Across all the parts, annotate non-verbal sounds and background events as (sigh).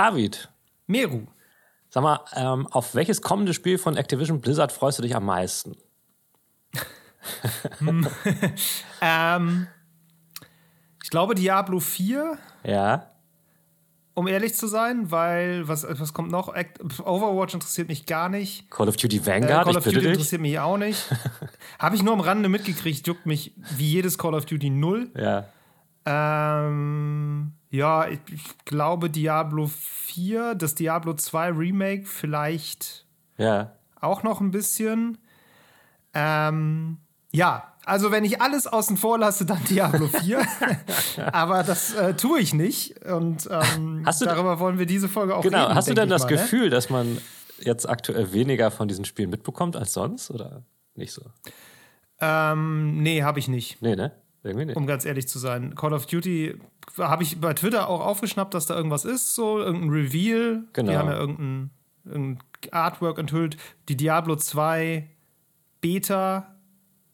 David. Meru. Sag mal, ähm, auf welches kommende Spiel von Activision Blizzard freust du dich am meisten? (laughs) (laughs) ähm, ich glaube Diablo 4. Ja. Um ehrlich zu sein, weil was, was kommt noch? Overwatch interessiert mich gar nicht. Call of Duty Vanguard, äh, Call of ich Duty dich. interessiert mich auch nicht. (laughs) Habe ich nur am Rande mitgekriegt, juckt mich wie jedes Call of Duty null. Ja. Ähm, ja, ich, ich, glaube Diablo 4, das Diablo 2 Remake vielleicht ja. auch noch ein bisschen. Ähm, ja, also wenn ich alles außen vor lasse, dann Diablo 4. (laughs) (laughs) Aber das äh, tue ich nicht. Und ähm, darüber wollen wir diese Folge auch genau. reden. Hast du denn das mal, ne? Gefühl, ne? dass man jetzt aktuell weniger von diesen Spielen mitbekommt als sonst? Oder nicht so? Ähm, nee, habe ich nicht. Nee, ne? Irgendwie nicht. Um ganz ehrlich zu sein. Call of Duty habe ich bei Twitter auch aufgeschnappt, dass da irgendwas ist, so irgendein Reveal. Genau. Die haben ja irgendein, irgendein Artwork enthüllt. Die Diablo 2 Beta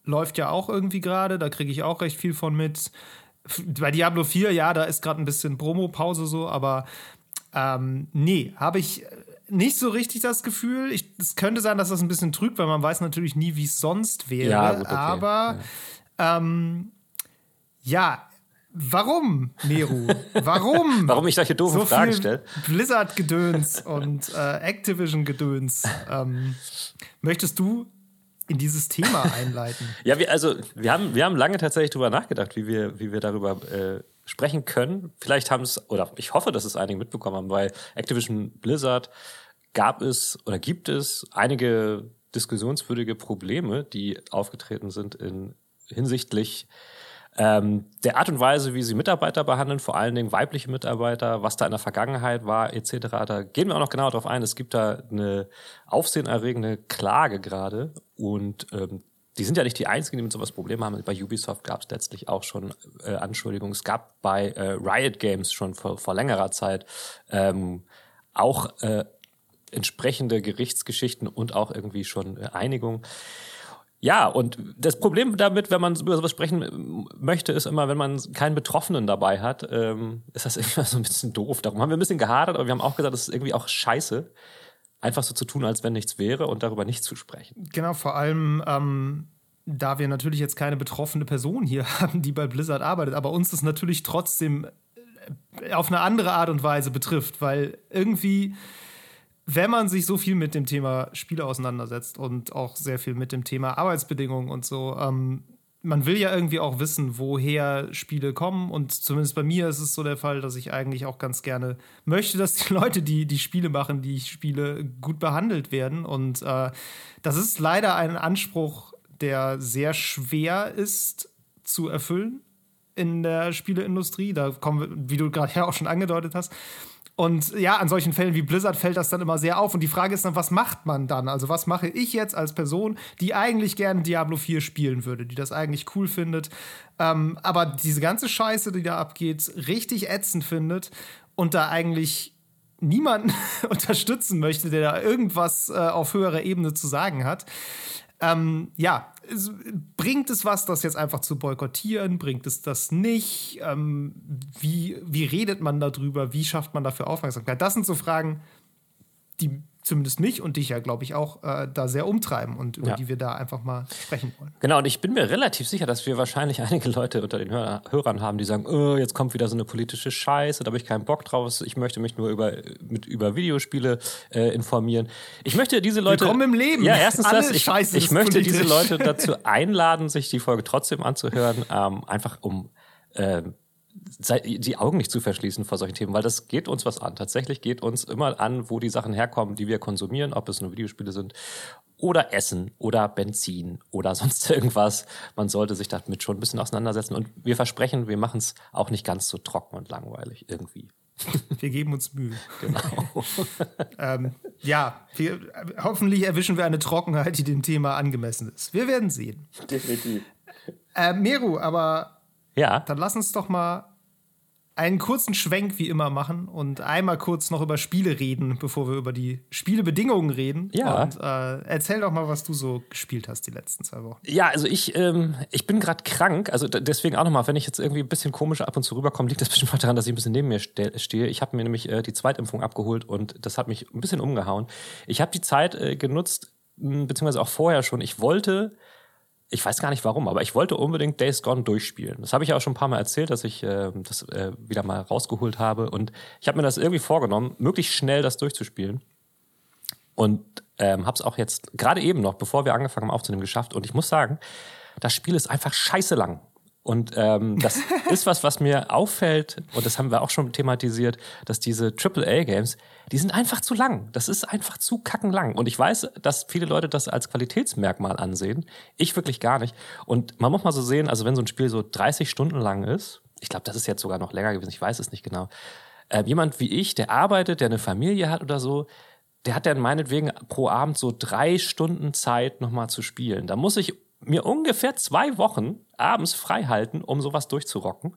läuft ja auch irgendwie gerade, da kriege ich auch recht viel von mit. Bei Diablo 4, ja, da ist gerade ein bisschen Promo-Pause so, aber ähm, nee, habe ich nicht so richtig das Gefühl. Es könnte sein, dass das ein bisschen trügt, weil man weiß natürlich nie, wie es sonst wäre. Ja, gut, okay. Aber ja. Ähm, ja, warum, Meru? Warum? (laughs) warum ich solche doofen so Fragen stelle? Blizzard-Gedöns und äh, Activision-Gedöns. Ähm, möchtest du in dieses Thema einleiten? (laughs) ja, wir, also wir haben, wir haben lange tatsächlich darüber nachgedacht, wie wir, wie wir darüber äh, sprechen können. Vielleicht haben es, oder ich hoffe, dass es einige mitbekommen haben, bei Activision Blizzard gab es oder gibt es einige diskussionswürdige Probleme, die aufgetreten sind in hinsichtlich ähm, der Art und Weise, wie sie Mitarbeiter behandeln, vor allen Dingen weibliche Mitarbeiter, was da in der Vergangenheit war, etc. Da gehen wir auch noch genauer drauf ein. Es gibt da eine aufsehenerregende Klage gerade und ähm, die sind ja nicht die einzigen, die mit sowas Probleme haben. Bei Ubisoft gab es letztlich auch schon äh, Anschuldigungen. Es gab bei äh, Riot Games schon vor, vor längerer Zeit ähm, auch äh, entsprechende Gerichtsgeschichten und auch irgendwie schon äh, Einigung. Ja, und das Problem damit, wenn man über sowas sprechen möchte, ist immer, wenn man keinen Betroffenen dabei hat, ähm, ist das (laughs) immer so ein bisschen doof. Darum haben wir ein bisschen gehadert, aber wir haben auch gesagt, das ist irgendwie auch scheiße, einfach so zu tun, als wenn nichts wäre und darüber nicht zu sprechen. Genau, vor allem, ähm, da wir natürlich jetzt keine betroffene Person hier (laughs) haben, die bei Blizzard arbeitet, aber uns das natürlich trotzdem auf eine andere Art und Weise betrifft, weil irgendwie wenn man sich so viel mit dem Thema Spiele auseinandersetzt und auch sehr viel mit dem Thema Arbeitsbedingungen und so, ähm, man will ja irgendwie auch wissen, woher Spiele kommen. Und zumindest bei mir ist es so der Fall, dass ich eigentlich auch ganz gerne möchte, dass die (laughs) Leute, die die Spiele machen, die ich spiele, gut behandelt werden. Und äh, das ist leider ein Anspruch, der sehr schwer ist zu erfüllen in der Spieleindustrie. Da kommen wir, wie du gerade ja auch schon angedeutet hast. Und ja, an solchen Fällen wie Blizzard fällt das dann immer sehr auf. Und die Frage ist dann, was macht man dann? Also, was mache ich jetzt als Person, die eigentlich gerne Diablo 4 spielen würde, die das eigentlich cool findet, ähm, aber diese ganze Scheiße, die da abgeht, richtig ätzend findet und da eigentlich niemanden (laughs) unterstützen möchte, der da irgendwas äh, auf höherer Ebene zu sagen hat. Ähm, ja, bringt es was, das jetzt einfach zu boykottieren? Bringt es das nicht? Ähm, wie, wie redet man darüber? Wie schafft man dafür Aufmerksamkeit? Das sind so Fragen, die zumindest mich und dich ja, glaube ich, auch äh, da sehr umtreiben und über Ja. die wir da einfach mal sprechen wollen. Genau, und ich bin mir relativ sicher, dass wir wahrscheinlich (laughs) einige Leute unter den Hör Hörern haben, die sagen, oh, jetzt kommt wieder so eine politische Scheiße, da habe ich keinen Bock drauf, ich möchte mich nur über, mit, über Videospiele äh, informieren. Ich möchte diese Leute... Willkommen im Leben. Ja, erstens Alle das, ich, Scheiße ich möchte diese politisch. Leute (laughs) dazu einladen, sich die Folge trotzdem anzuhören, ähm, einfach um... ähm, die Augen nicht zu verschließen vor solchen Themen, weil das geht uns was an. Tatsächlich geht uns immer an, wo die Sachen herkommen, die wir konsumieren, ob es nur Videospiele sind oder Essen oder Benzin oder (laughs) sonst irgendwas. Man sollte sich damit schon ein bisschen auseinandersetzen und wir versprechen, wir machen es auch nicht ganz so trocken und langweilig irgendwie. (laughs) Wir geben uns Mühe. Genau. (laughs) ähm, ja, wir, hoffentlich erwischen wir eine Trockenheit, die dem Thema angemessen ist. Wir werden sehen. Definitiv. Äh, Meru, aber Ja, dann lass uns doch mal einen kurzen Schwenk wie immer machen und einmal kurz noch über Spiele reden, bevor wir über die Spielebedingungen reden. Ja. Und äh, erzähl doch mal, was du so gespielt hast die letzten zwei Wochen. Ja, also ich, ähm, ich bin gerade krank, also deswegen auch nochmal, wenn ich jetzt irgendwie ein bisschen komisch ab und zu rüberkomme, liegt das (laughs) bestimmt mal daran, dass ich ein bisschen neben mir stehe. Ich habe mir nämlich äh, die Zweitimpfung abgeholt und das hat mich ein bisschen umgehauen. Ich habe die Zeit äh, genutzt, beziehungsweise auch vorher schon. Ich wollte ich weiß gar nicht warum, aber ich wollte unbedingt Days Gone durchspielen. Das habe ich auch schon ein paar Mal erzählt, dass ich äh, das äh, wieder mal rausgeholt habe. Und ich habe mir das irgendwie vorgenommen, möglichst schnell das durchzuspielen. Und ähm, habe es auch jetzt gerade eben noch, bevor wir angefangen haben aufzunehmen, geschafft. Und ich muss sagen, das Spiel ist einfach scheiße lang. Und ähm, das (laughs) ist was, was mir auffällt, und das haben wir auch schon thematisiert, dass diese AAA-Games, die sind einfach zu lang. Das ist einfach zu kackenlang. Und ich weiß, dass viele Leute das als Qualitätsmerkmal ansehen. Ich wirklich gar nicht. Und man muss mal so sehen, also wenn so ein Spiel so 30 Stunden lang ist, ich glaube, das ist jetzt sogar noch länger gewesen, ich weiß es nicht genau. Äh, jemand wie ich, der arbeitet, der eine Familie hat oder so, der hat dann meinetwegen pro Abend so drei Stunden Zeit, nochmal zu spielen. Da muss ich mir ungefähr zwei Wochen abends frei halten, um sowas durchzurocken.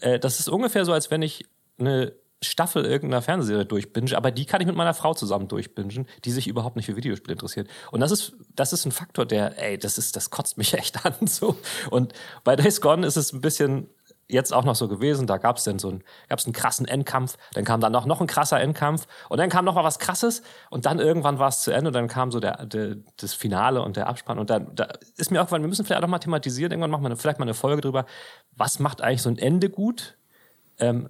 Äh, das ist ungefähr so, als wenn ich eine Staffel irgendeiner Fernsehserie durchbinge, aber die kann ich mit meiner Frau zusammen durchbingen, die sich überhaupt nicht für Videospiele interessiert. Und das ist, das ist ein Faktor, der, ey, das ist, das kotzt mich (laughs) echt an, so. Und bei Days Gone ist es ein bisschen jetzt auch noch so gewesen. Da gab es dann so einen, gab's einen krassen Endkampf, dann kam dann noch, noch ein krasser Endkampf und dann kam noch mal was krasses und dann irgendwann war es zu Ende und dann kam so der, der, das Finale und der Abspann und dann da ist mir auch wir müssen vielleicht auch noch mal thematisieren, irgendwann machen wir eine, vielleicht mal eine Folge drüber, was macht eigentlich so ein Ende gut? Ähm,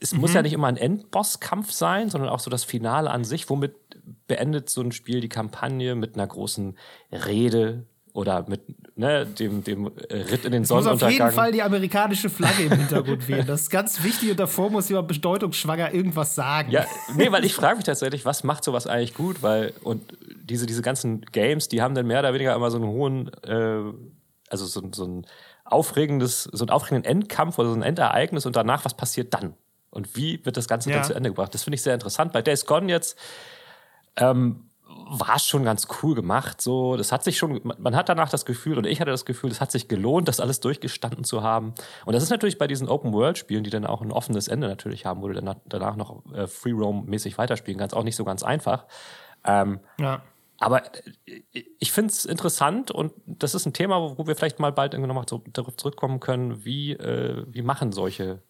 es mhm. muss ja nicht immer ein Endbosskampf sein, sondern auch so das Finale an sich. Womit beendet so ein Spiel die Kampagne mit einer großen Rede, oder mit ne, dem, dem Ritt in den Sonnenuntergang. muss auf jeden Fall die amerikanische Flagge im Hintergrund wählen. Das ist ganz wichtig und davor muss jemand bedeutungsschwanger irgendwas sagen. Ja, nee, weil ich frage mich tatsächlich, was macht sowas eigentlich gut? Weil, und diese, diese ganzen Games, die haben dann mehr oder weniger immer so einen hohen, äh, also so, so ein aufregendes, so einen aufregenden Endkampf oder so ein Endereignis und danach, was passiert dann? Und wie wird das Ganze ja. dann zu Ende gebracht? Das finde ich sehr interessant. Bei Days Gone jetzt, ähm, war es schon ganz cool gemacht. So, das hat sich schon, man hat danach das Gefühl, und ich hatte das Gefühl, es hat sich gelohnt, das alles durchgestanden zu haben. Und das ist natürlich bei diesen Open-World-Spielen, die dann auch ein offenes Ende natürlich haben, wo du dann danach noch äh, Free Roam-mäßig weiterspielen kannst, auch nicht so ganz einfach. Ähm, ja. Aber äh, ich finde es interessant und das ist ein Thema, wo wir vielleicht mal bald irgendwie nochmal darauf zurückkommen können, wie, äh, wie machen solche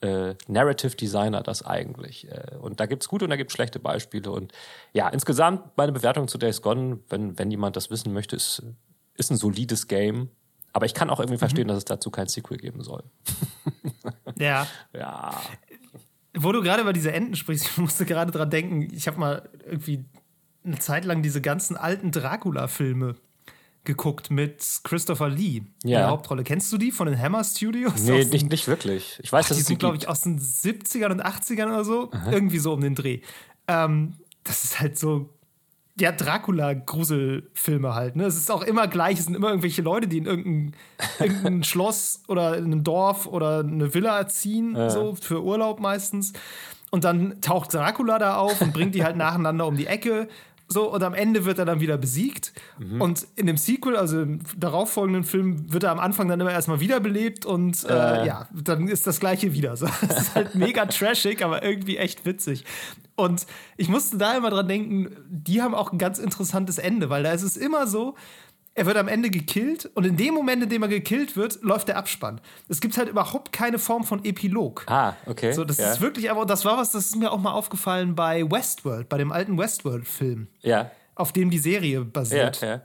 äh, Narrative Designer das eigentlich? Äh, und da gibt's gute und da gibt's schlechte Beispiele. Und ja, insgesamt meine Bewertung zu Days Gone, wenn, wenn jemand das wissen möchte, ist, ist ein solides Game. Aber ich kann auch irgendwie mhm. verstehen, dass es dazu kein Sequel geben soll. (laughs) ja. Ja. Wo du gerade über diese Enden sprichst, (laughs) ich musste gerade dran denken, ich habe mal irgendwie eine Zeit lang diese ganzen alten Dracula-Filme geguckt mit Christopher Lee ja. in der Hauptrolle. Kennst du die von den Hammer Studios? Nee, nicht, nicht wirklich. Ich weiß, Ach, dass die sind, glaube ich, aus den 70ern und 80ern oder so. Aha. Irgendwie so um den Dreh. Ähm, das ist halt so ja, Dracula-Gruselfilme halt. Ne? Es ist auch immer gleich. Es sind immer irgendwelche Leute, die in irgendein, (laughs) irgendein Schloss oder in einem Dorf oder eine Villa ziehen, ja. so für Urlaub meistens. Und dann taucht Dracula da auf und bringt die halt (laughs) nacheinander um die Ecke. So, und am Ende wird er dann wieder besiegt. Mhm. Und in dem Sequel, also im darauffolgenden Film, wird er am Anfang dann immer erstmal wiederbelebt und äh, äh. ja, dann ist das gleiche wieder. So, (laughs) das ist halt mega trashig, aber irgendwie echt witzig. Und ich musste da immer dran denken, die haben auch ein ganz interessantes Ende, weil da ist es immer so, er wird am Ende gekillt und in dem Moment, in dem er gekillt wird, läuft der Abspann. Es gibt halt überhaupt keine Form von Epilog. Ah, okay. So, das ja. ist wirklich, aber das war was, das ist mir auch mal aufgefallen bei Westworld, bei dem alten Westworld-Film. Ja. Auf dem die Serie basiert. Ja, ja.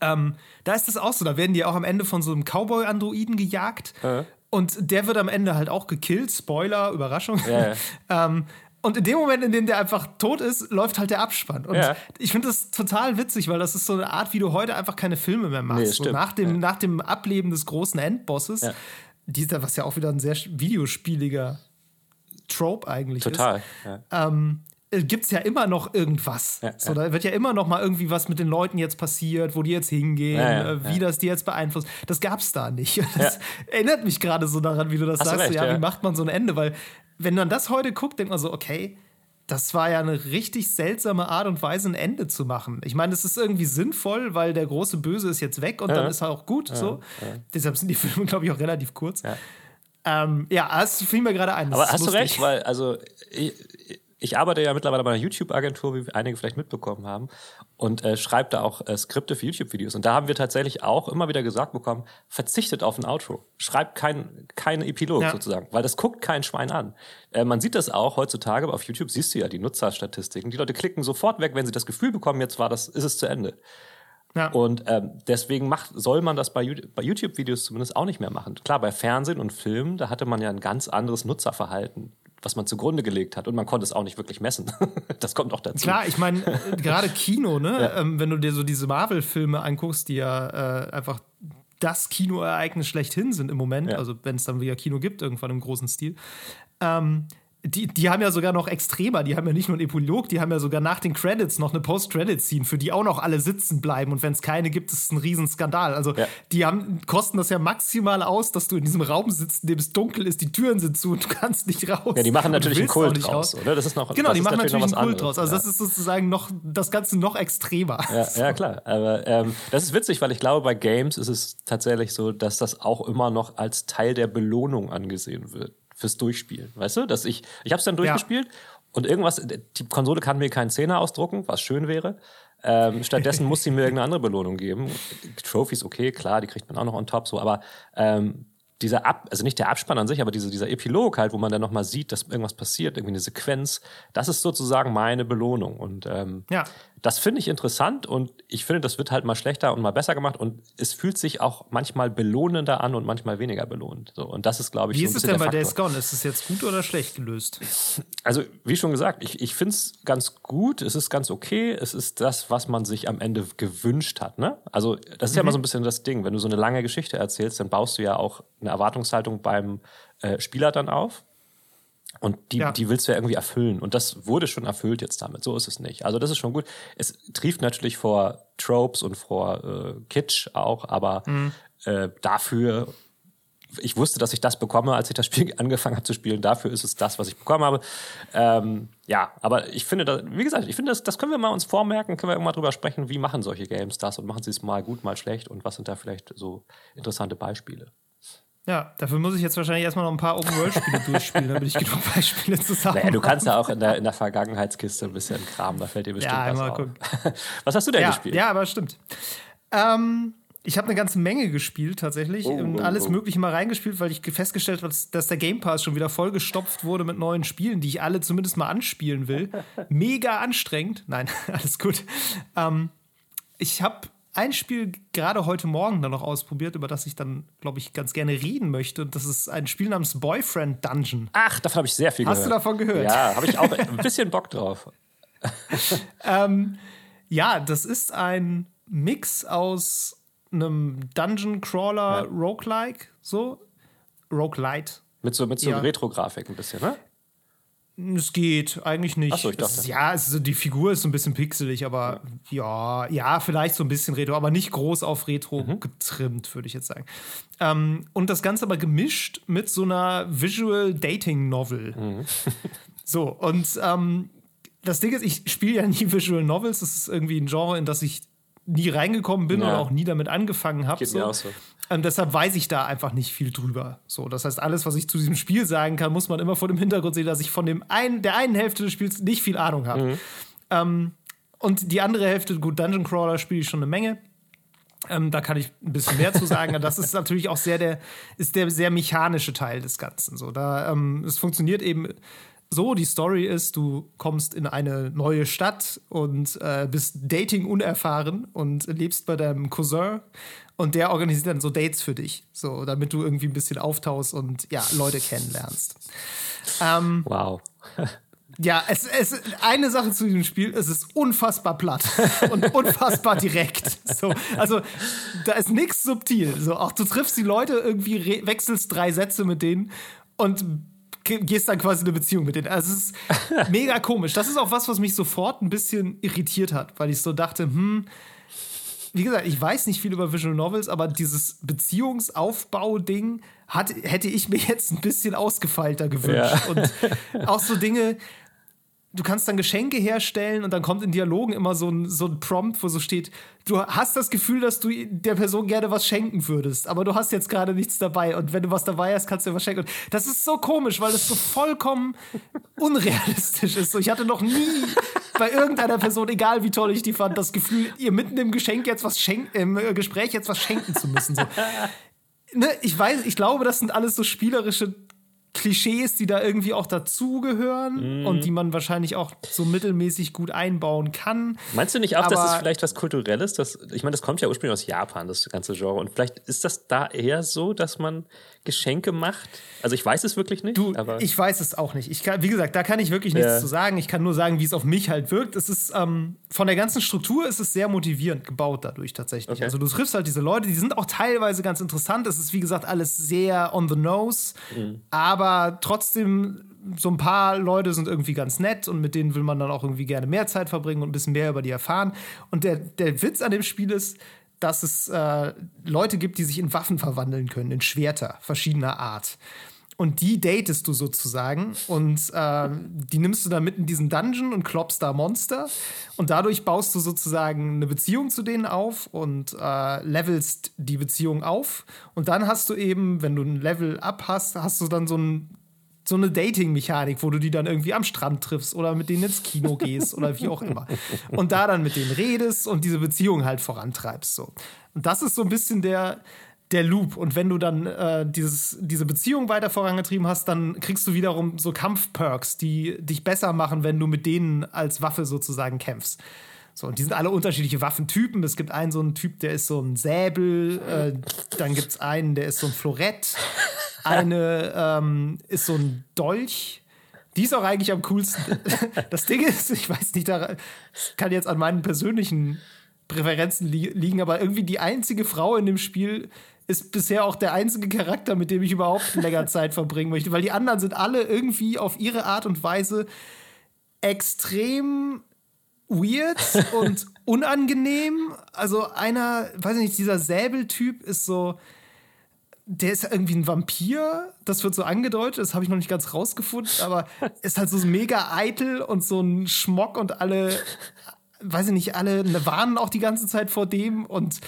Ähm, da ist das auch so. Da werden die auch am Ende von so einem Cowboy-Androiden gejagt. Uh Und der wird am Ende halt auch gekillt. Spoiler, Überraschung. Ja, (laughs) ähm, und in dem Moment, in dem der einfach tot ist, läuft halt der Abspann. Und ja. ich finde das total witzig, weil das ist so eine Art, wie du heute einfach keine Filme mehr machst. Nee, so nach, dem, ja. nach dem Ableben des großen Endbosses, ja. dieser, was ja auch wieder ein sehr videospieliger Trope eigentlich total, ist. Total. Ähm, äh, gibt es ja immer noch irgendwas. Ja, so, da wird ja immer noch mal irgendwie was mit den Leuten jetzt passiert, wo die jetzt hingehen, ja, äh, wie das die jetzt beeinflusst. Das gab es da nicht. (laughs) Das erinnert mich gerade so daran, wie du das Hast sagst. Recht, ja, wie macht man so ein Ende? Weil wenn man das heute guckt, denkt man so, okay, das war ja eine richtig seltsame Art und Weise, ein Ende zu machen. Ich meine, es ist irgendwie sinnvoll, weil der große Böse ist jetzt weg und ja. dann ist er auch gut. Ja, so. Ja. Deshalb sind die (laughs) Filme, glaube ich, auch relativ kurz. Ähm, ja, das fiel mir gerade ein. Aber hast lustig. du recht, weil, also, ich, ich arbeite ja mittlerweile bei einer YouTube-Agentur, wie einige vielleicht mitbekommen haben, und äh, schreibe da auch äh, Skripte für YouTube-Videos. Und da haben wir tatsächlich auch immer wieder gesagt bekommen, verzichtet auf ein Outro. Schreibt kein, keine Epilog ja. sozusagen, weil das guckt kein Schwein an. Äh, man sieht das auch heutzutage, aber auf YouTube siehst du ja die Nutzerstatistiken. Die Leute klicken sofort weg, wenn sie das Gefühl bekommen, jetzt war das, ist es zu Ende. Ja. Und ähm, deswegen macht, soll man das bei, bei YouTube-Videos zumindest auch nicht mehr machen. Klar, bei Fernsehen und Filmen, da hatte man ja ein ganz anderes Nutzerverhalten was man zugrunde gelegt hat. Und man konnte es auch nicht wirklich messen. (laughs) das kommt auch dazu. Klar, ich meine, äh, gerade (laughs) Kino, ne? Ja. Ähm, wenn du dir so diese Marvel-Filme anguckst, die ja äh, einfach das Kinoereignis schlechthin sind im Moment, ja. also wenn es dann wieder Kino gibt, irgendwann im großen Stil. Ähm, die, die haben ja sogar noch extremer, die haben ja nicht nur einen Epilog, die haben ja sogar nach den Credits noch eine Post-Credit-Scene, für die auch noch alle sitzen bleiben und wenn es keine gibt, ist es ein Riesenskandal. Also ja. die haben, kosten das ja maximal aus, dass du in diesem Raum sitzt, in dem es dunkel ist, die Türen sind zu und du kannst nicht raus. Ja, die machen natürlich einen Kult draus, oder? Das ist noch Genau, die machen natürlich einen Kult draus. Also ja. das ist sozusagen noch, das Ganze noch extremer. Ja, so. ja klar. Aber ähm, das ist witzig, weil ich glaube, bei Games ist es tatsächlich so, dass das auch immer noch als Teil der Belohnung angesehen wird fürs Durchspielen. Weißt du, dass ich, ich habe es dann durchgespielt ja. und irgendwas, die Konsole kann mir keinen Zehner ausdrucken, was schön wäre. Ähm, stattdessen muss sie mir irgendeine andere Belohnung geben. Trophies, okay, klar, die kriegt man auch noch on top, so, aber ähm, dieser Ab, also nicht der Abspann an sich, aber diese, dieser Epilog halt, wo man dann nochmal sieht, dass irgendwas passiert, irgendwie eine Sequenz, das ist sozusagen meine Belohnung. Und ähm, ja. Das finde ich interessant und ich finde, das wird halt mal schlechter und mal besser gemacht und es fühlt sich auch manchmal belohnender an und manchmal weniger belohnt. So, und das ist, glaube ich, Wie so ist es denn bei Days Gone? Ist es jetzt gut oder schlecht gelöst? Also, wie schon gesagt, ich, ich finde es ganz gut, es ist ganz okay, es ist das, was man sich am Ende gewünscht hat. Ne? Also, das ist mhm. ja immer so ein bisschen das Ding. Wenn du so eine lange Geschichte erzählst, dann baust du ja auch eine Erwartungshaltung beim äh, Spieler dann auf. Und die, ja. die willst du ja irgendwie erfüllen. Und das wurde schon erfüllt jetzt damit. So ist es nicht. Also das ist schon gut. Es trieft natürlich vor Tropes und vor äh, Kitsch auch, aber mhm. äh, dafür, ich wusste, dass ich das bekomme, als ich das Spiel (laughs) angefangen habe zu spielen. Dafür ist es das, was ich bekommen habe. Ähm, ja, aber ich finde, da, wie gesagt, ich finde, das, das können wir mal uns vormerken, können wir irgendwann drüber sprechen, wie machen solche Games das und machen sie es mal gut, mal schlecht und was sind da vielleicht so interessante Beispiele. Ja, dafür muss ich jetzt wahrscheinlich erstmal noch ein paar Open-World-Spiele (laughs) durchspielen, damit ich genug Beispiele zusammen naja, Du kannst ja auch in der, in der Vergangenheitskiste ein bisschen Kram, da fällt dir bestimmt ja, was auf. Gucken. (laughs) Was hast du denn ja, gespielt? Ja, aber stimmt. Ähm, ich habe eine ganze Menge gespielt tatsächlich oh, und alles oh. Mögliche mal reingespielt, weil ich festgestellt habe, dass der Game Pass schon wieder vollgestopft wurde mit neuen Spielen, die ich alle zumindest mal anspielen will. (laughs) Mega anstrengend. Nein, alles gut. Ähm, ich habe ein Spiel gerade heute Morgen dann noch ausprobiert, über das ich dann, glaube ich, ganz gerne reden möchte. Und das ist ein Spiel namens Boyfriend Dungeon. Ach, davon habe ich sehr viel Hast gehört. Hast du davon gehört? Ja, habe ich auch (laughs) ein bisschen Bock drauf. (laughs) ähm, ja, das ist ein Mix aus einem Dungeon Crawler ja. Roguelike, so. Roguelite. Mit so, mit so ja. Retro-Grafik ein bisschen, ne? Es geht eigentlich nicht. Achso, ich dachte. Es, ja, es die Figur ist so ein bisschen pixelig, aber ja. ja, ja, vielleicht so ein bisschen Retro, aber nicht groß auf Retro mhm. getrimmt, würde ich jetzt sagen. Ähm, und das Ganze aber gemischt mit so einer Visual Dating Novel. Mhm. (laughs) so, und ähm, das Ding ist, ich spiele ja nie Visual Novels. Das ist irgendwie ein Genre, in das ich nie reingekommen bin ja. und auch nie damit angefangen habe. So. so. Ähm, deshalb weiß ich da einfach nicht viel drüber. So, das heißt, alles, was ich zu diesem Spiel sagen kann, muss man immer vor dem Hintergrund sehen, dass ich von dem einen, der einen Hälfte des Spiels nicht viel Ahnung habe. Mhm. Ähm, und die andere Hälfte, gut, Dungeon Crawler spiele ich schon eine Menge. Ähm, da kann ich ein bisschen mehr zu sagen. das ist natürlich auch sehr der, ist der sehr mechanische Teil des Ganzen. So, da, ähm, es funktioniert eben so, die Story ist, du kommst in eine neue Stadt und äh, bist Dating unerfahren und lebst bei deinem Cousin und der organisiert dann so Dates für dich, so damit du irgendwie ein bisschen auftauchst und ja, Leute kennenlernst. Ähm, wow. (laughs) Ja, es, es eine Sache zu diesem Spiel, es ist unfassbar platt (laughs) und unfassbar direkt. So, also da ist nichts subtil. So, auch du triffst die Leute irgendwie, wechselst drei Sätze mit denen und gehst dann quasi eine Beziehung mit denen. Also es ist (laughs) mega komisch. Das ist auch was, was mich sofort ein bisschen irritiert hat, weil ich so dachte, hm, wie gesagt, ich weiß nicht viel über Visual Novels, aber dieses Beziehungsaufbau-Ding hätte ich mir jetzt ein bisschen ausgefeilter gewünscht. Ja. Und auch so Dinge, du kannst dann Geschenke herstellen und dann kommt in Dialogen immer so ein, so ein Prompt, wo so steht, du hast das Gefühl, dass du der Person gerne was schenken würdest, aber du hast jetzt gerade nichts dabei und wenn du was dabei hast, kannst du dir was schenken. Und das ist so komisch, weil es so vollkommen unrealistisch ist. Ich hatte noch nie bei irgendeiner Person, egal wie toll ich die fand, das Gefühl, ihr mitten im Geschenk jetzt was schenken, im Gespräch jetzt was schenken zu müssen. So. Ne, ich weiß, ich glaube, das sind alles so spielerische Klischees, die da irgendwie auch dazugehören mm. und die man wahrscheinlich auch so mittelmäßig gut einbauen kann. Meinst du nicht auch, dass es vielleicht was Kulturelles? Das, ich meine, das kommt ja ursprünglich aus Japan, das ganze Genre. Und vielleicht ist das da eher so, dass man Geschenke macht? Also ich weiß es wirklich nicht. Du, ich weiß es auch nicht. Ich kann, wie gesagt, da kann ich wirklich nichts ja. zu sagen. Ich kann nur sagen, wie es auf mich halt wirkt. Es ist ähm, von der ganzen Struktur ist es sehr motivierend gebaut dadurch tatsächlich. Okay. Also du triffst halt diese Leute, die sind auch teilweise ganz interessant. Es ist wie gesagt alles sehr on the nose, mhm. aber trotzdem so ein paar Leute sind irgendwie ganz nett und mit denen will man dann auch irgendwie gerne mehr Zeit verbringen und ein bisschen mehr über die erfahren. Und der, der Witz an dem Spiel ist, dass es äh, Leute gibt, die sich in Waffen verwandeln können, in Schwerter verschiedener Art. Und die datest du sozusagen und äh, die nimmst du dann mit in diesen Dungeon und kloppst da Monster. Und dadurch baust du sozusagen eine Beziehung zu denen auf und äh, levelst die Beziehung auf. Und dann hast du eben, wenn du ein Level up hast, hast du dann so ein so eine Dating-Mechanik, wo du die dann irgendwie am Strand triffst oder mit denen ins Kino gehst oder wie auch immer. Und da dann mit denen redest und diese Beziehung halt vorantreibst. So. Und das ist so ein bisschen der, der Loop. Und wenn du dann äh, dieses, diese Beziehung weiter vorangetrieben hast, dann kriegst du wiederum so Kampfperks, die dich besser machen, wenn du mit denen als Waffe sozusagen kämpfst. So, und die sind alle unterschiedliche Waffentypen. Es gibt einen so einen Typ, der ist so ein Säbel, äh, dann gibt es einen, der ist so ein Florett. Eine ähm, ist so ein Dolch. Die ist auch eigentlich am coolsten. (laughs) Das Ding ist, ich weiß nicht, das kann jetzt an meinen persönlichen Präferenzen li liegen, aber irgendwie die einzige Frau in dem Spiel ist bisher auch der einzige Charakter, mit dem ich überhaupt länger Zeit verbringen möchte, weil die anderen sind alle irgendwie auf ihre Art und Weise extrem weird und (laughs) unangenehm. Also einer, weiß ich nicht, dieser Säbeltyp ist so, der ist irgendwie ein Vampir, das wird so angedeutet, das habe ich noch nicht ganz rausgefunden, aber (laughs) ist halt so mega eitel und so ein Schmock und alle, weiß ich nicht, alle warnen auch die ganze Zeit vor dem und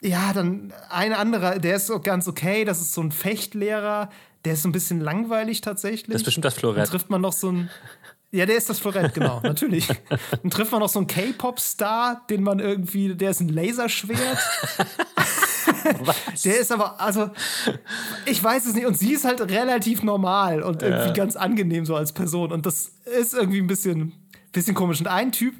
ja, dann ein anderer, der ist so ganz okay, das ist so ein Fechtlehrer, der ist so ein bisschen langweilig tatsächlich. Das ist bestimmt das Florett. Dann trifft man noch so ein, ja, der ist das Florett, genau, (laughs) natürlich. Dann trifft man noch so einen K-Pop-Star, den man irgendwie, der ist ein Laserschwert. der ist aber, also, ich weiß es nicht. Und sie ist halt relativ normal und irgendwie ja. ganz angenehm so als Person. Und das ist irgendwie ein bisschen, bisschen komisch. Und ein Typ,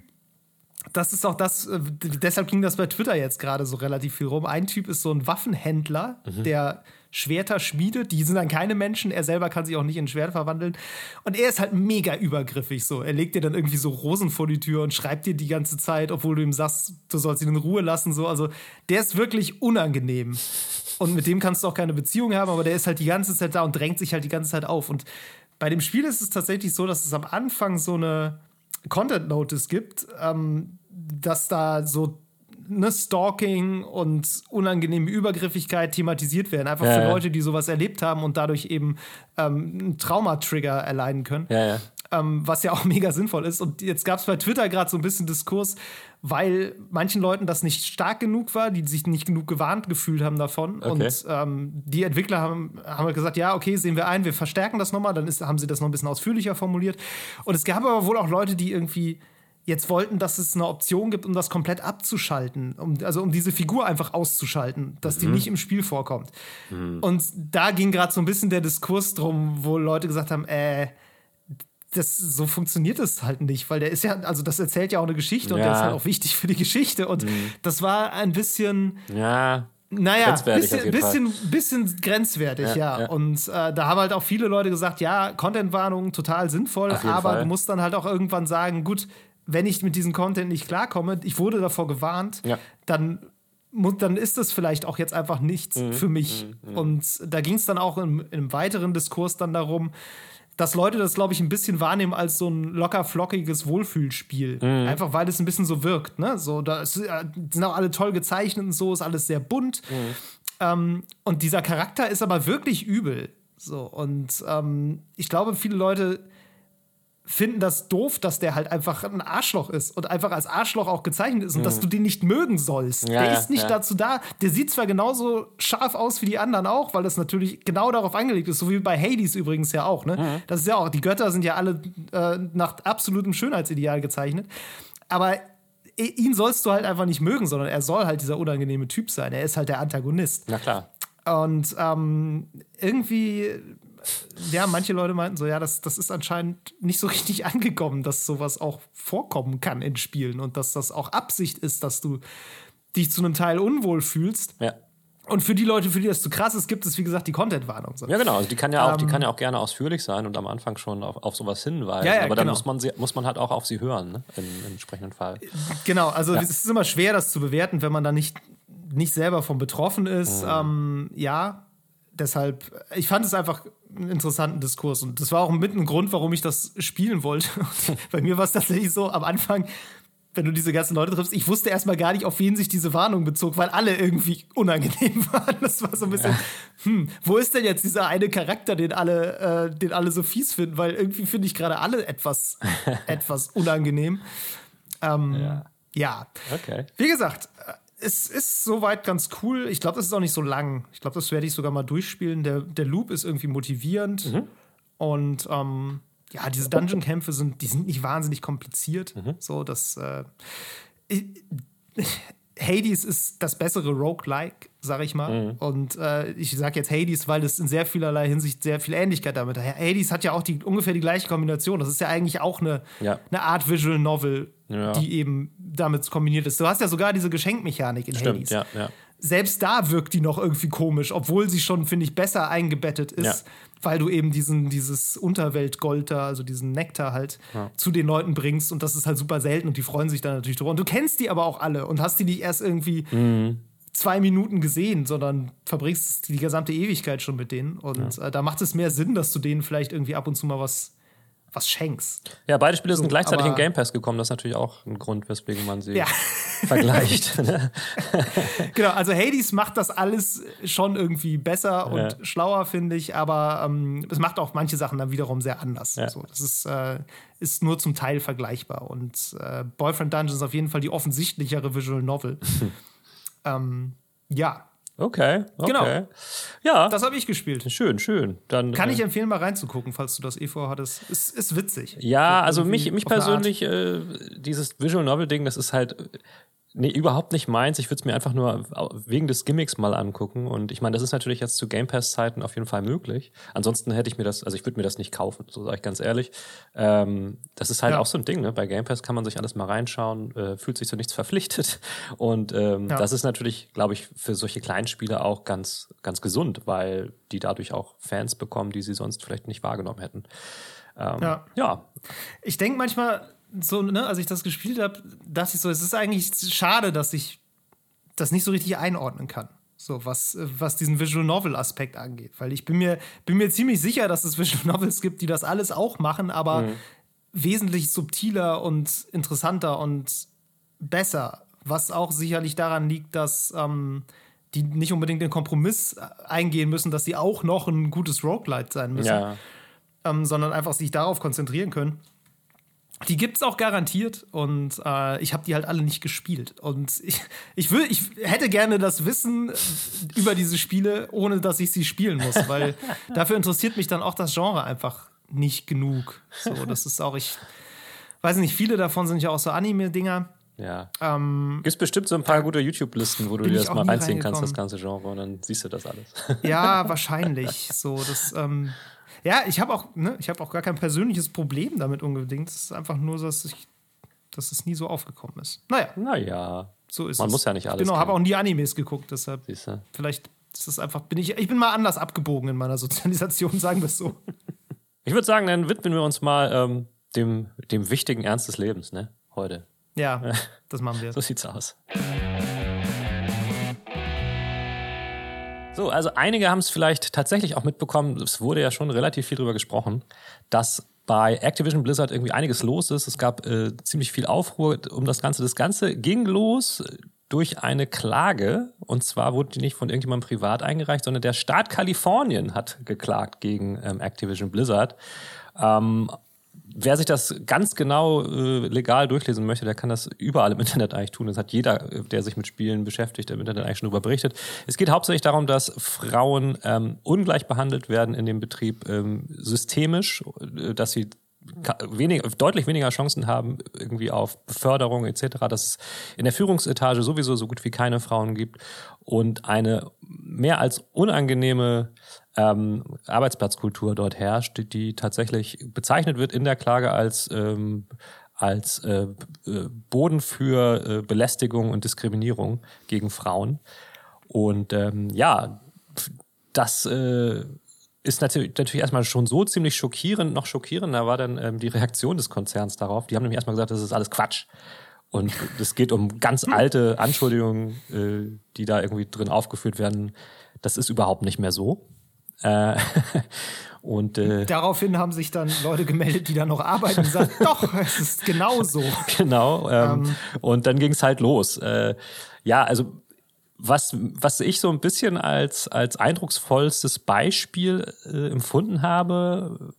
das ist auch das, äh, deshalb ging das bei Twitter jetzt gerade so relativ viel rum. Ein Typ ist so ein Waffenhändler, mhm. der Schwerter schmiedet. Die sind dann keine Menschen. Er selber kann sich auch nicht in Schwert verwandeln. Und er ist halt mega übergriffig so. Er legt dir dann irgendwie so Rosen vor die Tür und schreibt dir die ganze Zeit, obwohl du ihm sagst, du sollst ihn in Ruhe lassen. So. Also der ist wirklich unangenehm. Und mit dem kannst du auch keine Beziehung haben, aber der ist halt die ganze Zeit da und drängt sich halt die ganze Zeit auf. Und bei dem Spiel ist es tatsächlich so, dass es am Anfang so eine Content Notice gibt, ähm, dass da so ne, Stalking und unangenehme Übergriffigkeit thematisiert werden. Einfach ja, für ja. Leute, die sowas erlebt haben und dadurch eben ähm, einen Traumatrigger erleiden können. Ja, ähm, was ja auch (laughs) mega sinnvoll ist. Und jetzt gab es bei Twitter gerade so ein bisschen Diskurs, weil manchen Leuten das nicht stark genug war, die sich nicht genug gewarnt gefühlt haben davon. Okay. Und ähm, die Entwickler haben, haben halt gesagt, ja, okay, sehen wir ein, wir verstärken das nochmal. Dann ist, haben sie das noch ein bisschen ausführlicher formuliert. Und es gab aber wohl auch Leute, die irgendwie jetzt wollten, dass es eine Option gibt, um das komplett abzuschalten, um, also um diese Figur einfach auszuschalten, dass mhm. die nicht im Spiel vorkommt. Mhm. Und da ging gerade so ein bisschen der Diskurs drum, wo Leute gesagt haben, äh, das, so funktioniert es halt nicht, weil der ist ja, also das erzählt ja auch eine Geschichte ja. und der ist halt auch wichtig für die Geschichte. Und mhm. das war ein bisschen. Ja. Naja, bisschen, bisschen, bisschen grenzwertig, ja. ja. ja. Und äh, da haben halt auch viele Leute gesagt, ja, Content-Warnung total sinnvoll, aber Fall. du musst dann halt auch irgendwann sagen, gut, wenn ich mit diesem Content nicht klarkomme, ich wurde davor gewarnt, ja. dann, dann ist das vielleicht auch jetzt einfach nichts mhm. für mich. Mhm. mhm. Und da ging es dann auch im, einem weiteren Diskurs dann darum, dass Leute das, glaube ich, ein bisschen wahrnehmen als so ein locker flockiges Wohlfühlspiel. Mhm. Einfach weil es ein bisschen so wirkt. Ne? So, da ist, äh, sind auch alle toll gezeichnet und so, ist alles sehr bunt. Mhm. Ähm, und dieser Charakter ist aber wirklich übel. So, und ähm, ich glaube, viele Leute finden das doof, dass der halt einfach ein Arschloch ist und einfach als Arschloch auch gezeichnet ist und mhm. dass du den nicht mögen sollst. Ja, der ist nicht ja. dazu da. Der sieht zwar genauso scharf aus wie die anderen auch, weil das natürlich genau darauf angelegt ist, so wie bei Hades übrigens ja auch. Ne? Mhm. Das ist ja auch, die Götter sind ja alle äh, nach absolutem Schönheitsideal gezeichnet. Aber ihn sollst du halt einfach nicht mögen, sondern er soll halt dieser unangenehme Typ sein. Er ist halt der Antagonist. Na klar. Und ähm, irgendwie ja, manche Leute meinten so, ja, das, das ist anscheinend nicht so richtig (laughs) angekommen, dass sowas auch vorkommen kann in Spielen und dass das auch Absicht ist, dass du dich zu einem Teil unwohl fühlst. Ja. Und für die Leute, für die das zu krass ist, gibt es, wie gesagt, die Content-Warnung. So. Ja, genau. Also die kann ja auch, ähm, die kann ja auch gerne ausführlich sein und am Anfang schon auf, auf sowas hinweisen. Ja, ja, Aber dann genau. muss, man sie, muss man halt auch auf sie hören, ne? Im, im entsprechenden Fall. Genau, also ja. es ist immer schwer, das zu bewerten, wenn man da nicht, nicht selber von betroffen ist. Mhm. Ähm, ja, deshalb, ich fand es einfach einen interessanten Diskurs und das war auch mit ein Grund, warum ich das spielen wollte. (laughs) Bei mir war es tatsächlich so, am Anfang, wenn du diese ganzen Leute triffst, ich wusste erstmal gar nicht, auf wen sich diese Warnung bezog, weil alle irgendwie (laughs) unangenehm waren. Das war so ein bisschen, ja. hm, wo ist denn jetzt dieser eine Charakter, den alle, äh, den alle so fies finden? Weil irgendwie finde ich gerade alle etwas, (laughs) etwas unangenehm. Ähm, ja. ja. Okay. Wie gesagt, es ist soweit ganz cool. Ich glaube, das ist auch nicht so lang. Ich glaube, das werde ich sogar mal durchspielen. Der, der Loop ist irgendwie motivierend. Mhm. Und ähm, ja, diese Dungeon-Kämpfe sind, die sind nicht wahnsinnig kompliziert. Mhm. So, dass äh, Hades ist das bessere Roguelike, sag ich mal. Mhm. Und äh, ich sage jetzt Hades, weil es in sehr vielerlei Hinsicht sehr viel Ähnlichkeit damit hat. Hades hat ja auch die, ungefähr die gleiche Kombination. Das ist ja eigentlich auch eine, ja. eine Art Visual Novel, ja. die eben damit kombiniert ist. Du hast ja sogar diese Geschenkmechanik in Stimmt, Hades. Ja, ja. Selbst da wirkt die noch irgendwie komisch, obwohl sie schon, finde ich, besser eingebettet ist, ja. weil du eben diesen, dieses Unterweltgold da, also diesen Nektar halt zu den Leuten bringst und das ist halt super selten und die freuen sich dann natürlich drüber. Und du kennst die aber auch alle und hast die nicht erst irgendwie mhm zwei Minuten gesehen, sondern verbringst die gesamte Ewigkeit schon mit denen. Und ja. äh, da macht es mehr Sinn, dass du denen vielleicht irgendwie ab und zu mal was was schenkst. Ja, beide Spiele sind so, gleichzeitig in Game Pass gekommen. Das ist natürlich auch ein Grund, weswegen man sie ja. (laughs) vergleicht. (laughs) Ne? genau, also Hades macht das alles schon irgendwie besser und ja. schlauer, finde ich, aber ähm, es macht auch manche Sachen dann wiederum sehr anders. Ja. So, das ist, äh, ist nur zum Teil vergleichbar. Und äh, Boyfriend Dungeon ist auf jeden Fall die offensichtlichere Visual Novel. (laughs) ähm, ja, Okay, okay. Genau. Ja. Das habe ich gespielt. Schön, schön. Dann, Kann ich äh, empfehlen, mal reinzugucken, falls du das eh vorhattest. Ist, ist witzig. Ja, also mich, mich persönlich, äh, dieses Visual Novel-Ding, das ist halt Nee, überhaupt nicht meins. Ich würde es mir einfach nur wegen des Gimmicks mal angucken. Und ich meine, das ist natürlich jetzt zu Game Pass-Zeiten auf jeden Fall möglich. Ansonsten hätte ich mir das, also ich würde mir das nicht kaufen, so sage ich ganz ehrlich. Ähm, das ist halt ja. auch so ein Ding, ne? Bei Game Pass kann man sich alles mal reinschauen, äh, fühlt sich zu nichts verpflichtet. (laughs) Und ähm, ja. das ist natürlich, glaube ich, für solche kleinen Spiele auch ganz, ganz gesund, weil die dadurch auch Fans bekommen, die sie sonst vielleicht nicht wahrgenommen hätten. Ähm, ja. ja. Ich denke manchmal, so, ne, als ich das gespielt habe, dachte ich so, es ist eigentlich schade, dass ich das nicht so richtig einordnen kann. So, was, was diesen Visual Novel-Aspekt angeht. Weil ich bin mir, bin mir ziemlich sicher, dass es (laughs) Visual Novels gibt, die das alles auch machen, aber mhm. wesentlich subtiler und interessanter und besser. Was auch sicherlich daran liegt, dass ähm, die nicht unbedingt den Kompromiss eingehen müssen, dass sie auch noch ein gutes Roguelite sein müssen. Ja. Ähm, sondern einfach sich darauf konzentrieren können. Die gibt es auch garantiert und äh, ich habe die halt alle nicht gespielt. Und ich, ich, will, ich hätte gerne das Wissen über diese Spiele, ohne dass ich sie spielen muss, weil (laughs) dafür interessiert mich dann auch das Genre einfach nicht genug. So, das ist auch, ich weiß nicht, viele davon sind ja auch so Anime-Dinger. Ja. Ähm, Gibt bestimmt so ein paar gute YouTube-Listen, wo du dir das mal reinziehen kannst, das ganze Genre, und dann siehst du das alles. Ja, (laughs) wahrscheinlich. So, das, ähm, ja, ich habe auch, ne, ich habe auch gar kein persönliches Problem damit unbedingt. Es ist einfach nur, dass ich, dass es nie so aufgekommen ist. Naja. Naja. So ist Man es. muss ja nicht alles. Genau, habe auch nie Animes geguckt, deshalb. Siehste. Vielleicht ist es einfach, bin ich, ich bin mal anders abgebogen in meiner Sozialisation, (laughs) sagen wir es so. Ich würde sagen, dann widmen wir uns mal ähm, dem, dem wichtigen Ernst des Lebens, ne? Heute. Ja, (laughs) das machen wir. so sieht's aus. So, also einige haben es vielleicht tatsächlich auch mitbekommen, es wurde ja schon relativ viel drüber gesprochen, dass bei Activision Blizzard irgendwie einiges los ist. Es gab äh, ziemlich viel Aufruhr um das Ganze. Das Ganze ging los durch eine Klage. Und zwar wurde die nicht von irgendjemandem privat eingereicht, sondern der Staat Kalifornien hat geklagt gegen ähm, Activision Blizzard. Ähm, wer sich das ganz genau äh, legal durchlesen möchte, der kann das überall im Internet eigentlich tun. Das hat jeder, äh, der sich mit Spielen beschäftigt, im Internet eigentlich schon darüber berichtet. Es geht hauptsächlich darum, dass Frauen ähm, ungleich behandelt werden in dem Betrieb ähm, systemisch, äh, dass sie wenig, deutlich weniger Chancen haben irgendwie auf Beförderung etc., dass es in der Führungsetage sowieso so gut wie keine Frauen gibt und eine mehr als unangenehme ähm, Arbeitsplatzkultur dort herrscht, die, die tatsächlich bezeichnet wird in der Klage als ähm, als äh, äh Boden für äh, Belästigung und Diskriminierung gegen Frauen. Und ähm, ja, das äh, ist natürlich, natürlich erstmal schon so ziemlich schockierend. Noch schockierender war dann ähm, die Reaktion des Konzerns darauf. Die haben nämlich erstmal gesagt, das ist alles Quatsch. Und es geht um ganz alte Anschuldigungen, äh, die da irgendwie drin aufgeführt werden. Das ist überhaupt nicht mehr so. Äh, (laughs) und äh, daraufhin haben sich dann Leute gemeldet, die da noch arbeiten und sagen, (laughs) doch, es ist genau so. Genau. Ähm, ähm. Und dann ging es halt los. Äh, ja, also was, was ich so ein bisschen als, als eindrucksvollstes Beispiel äh, empfunden habe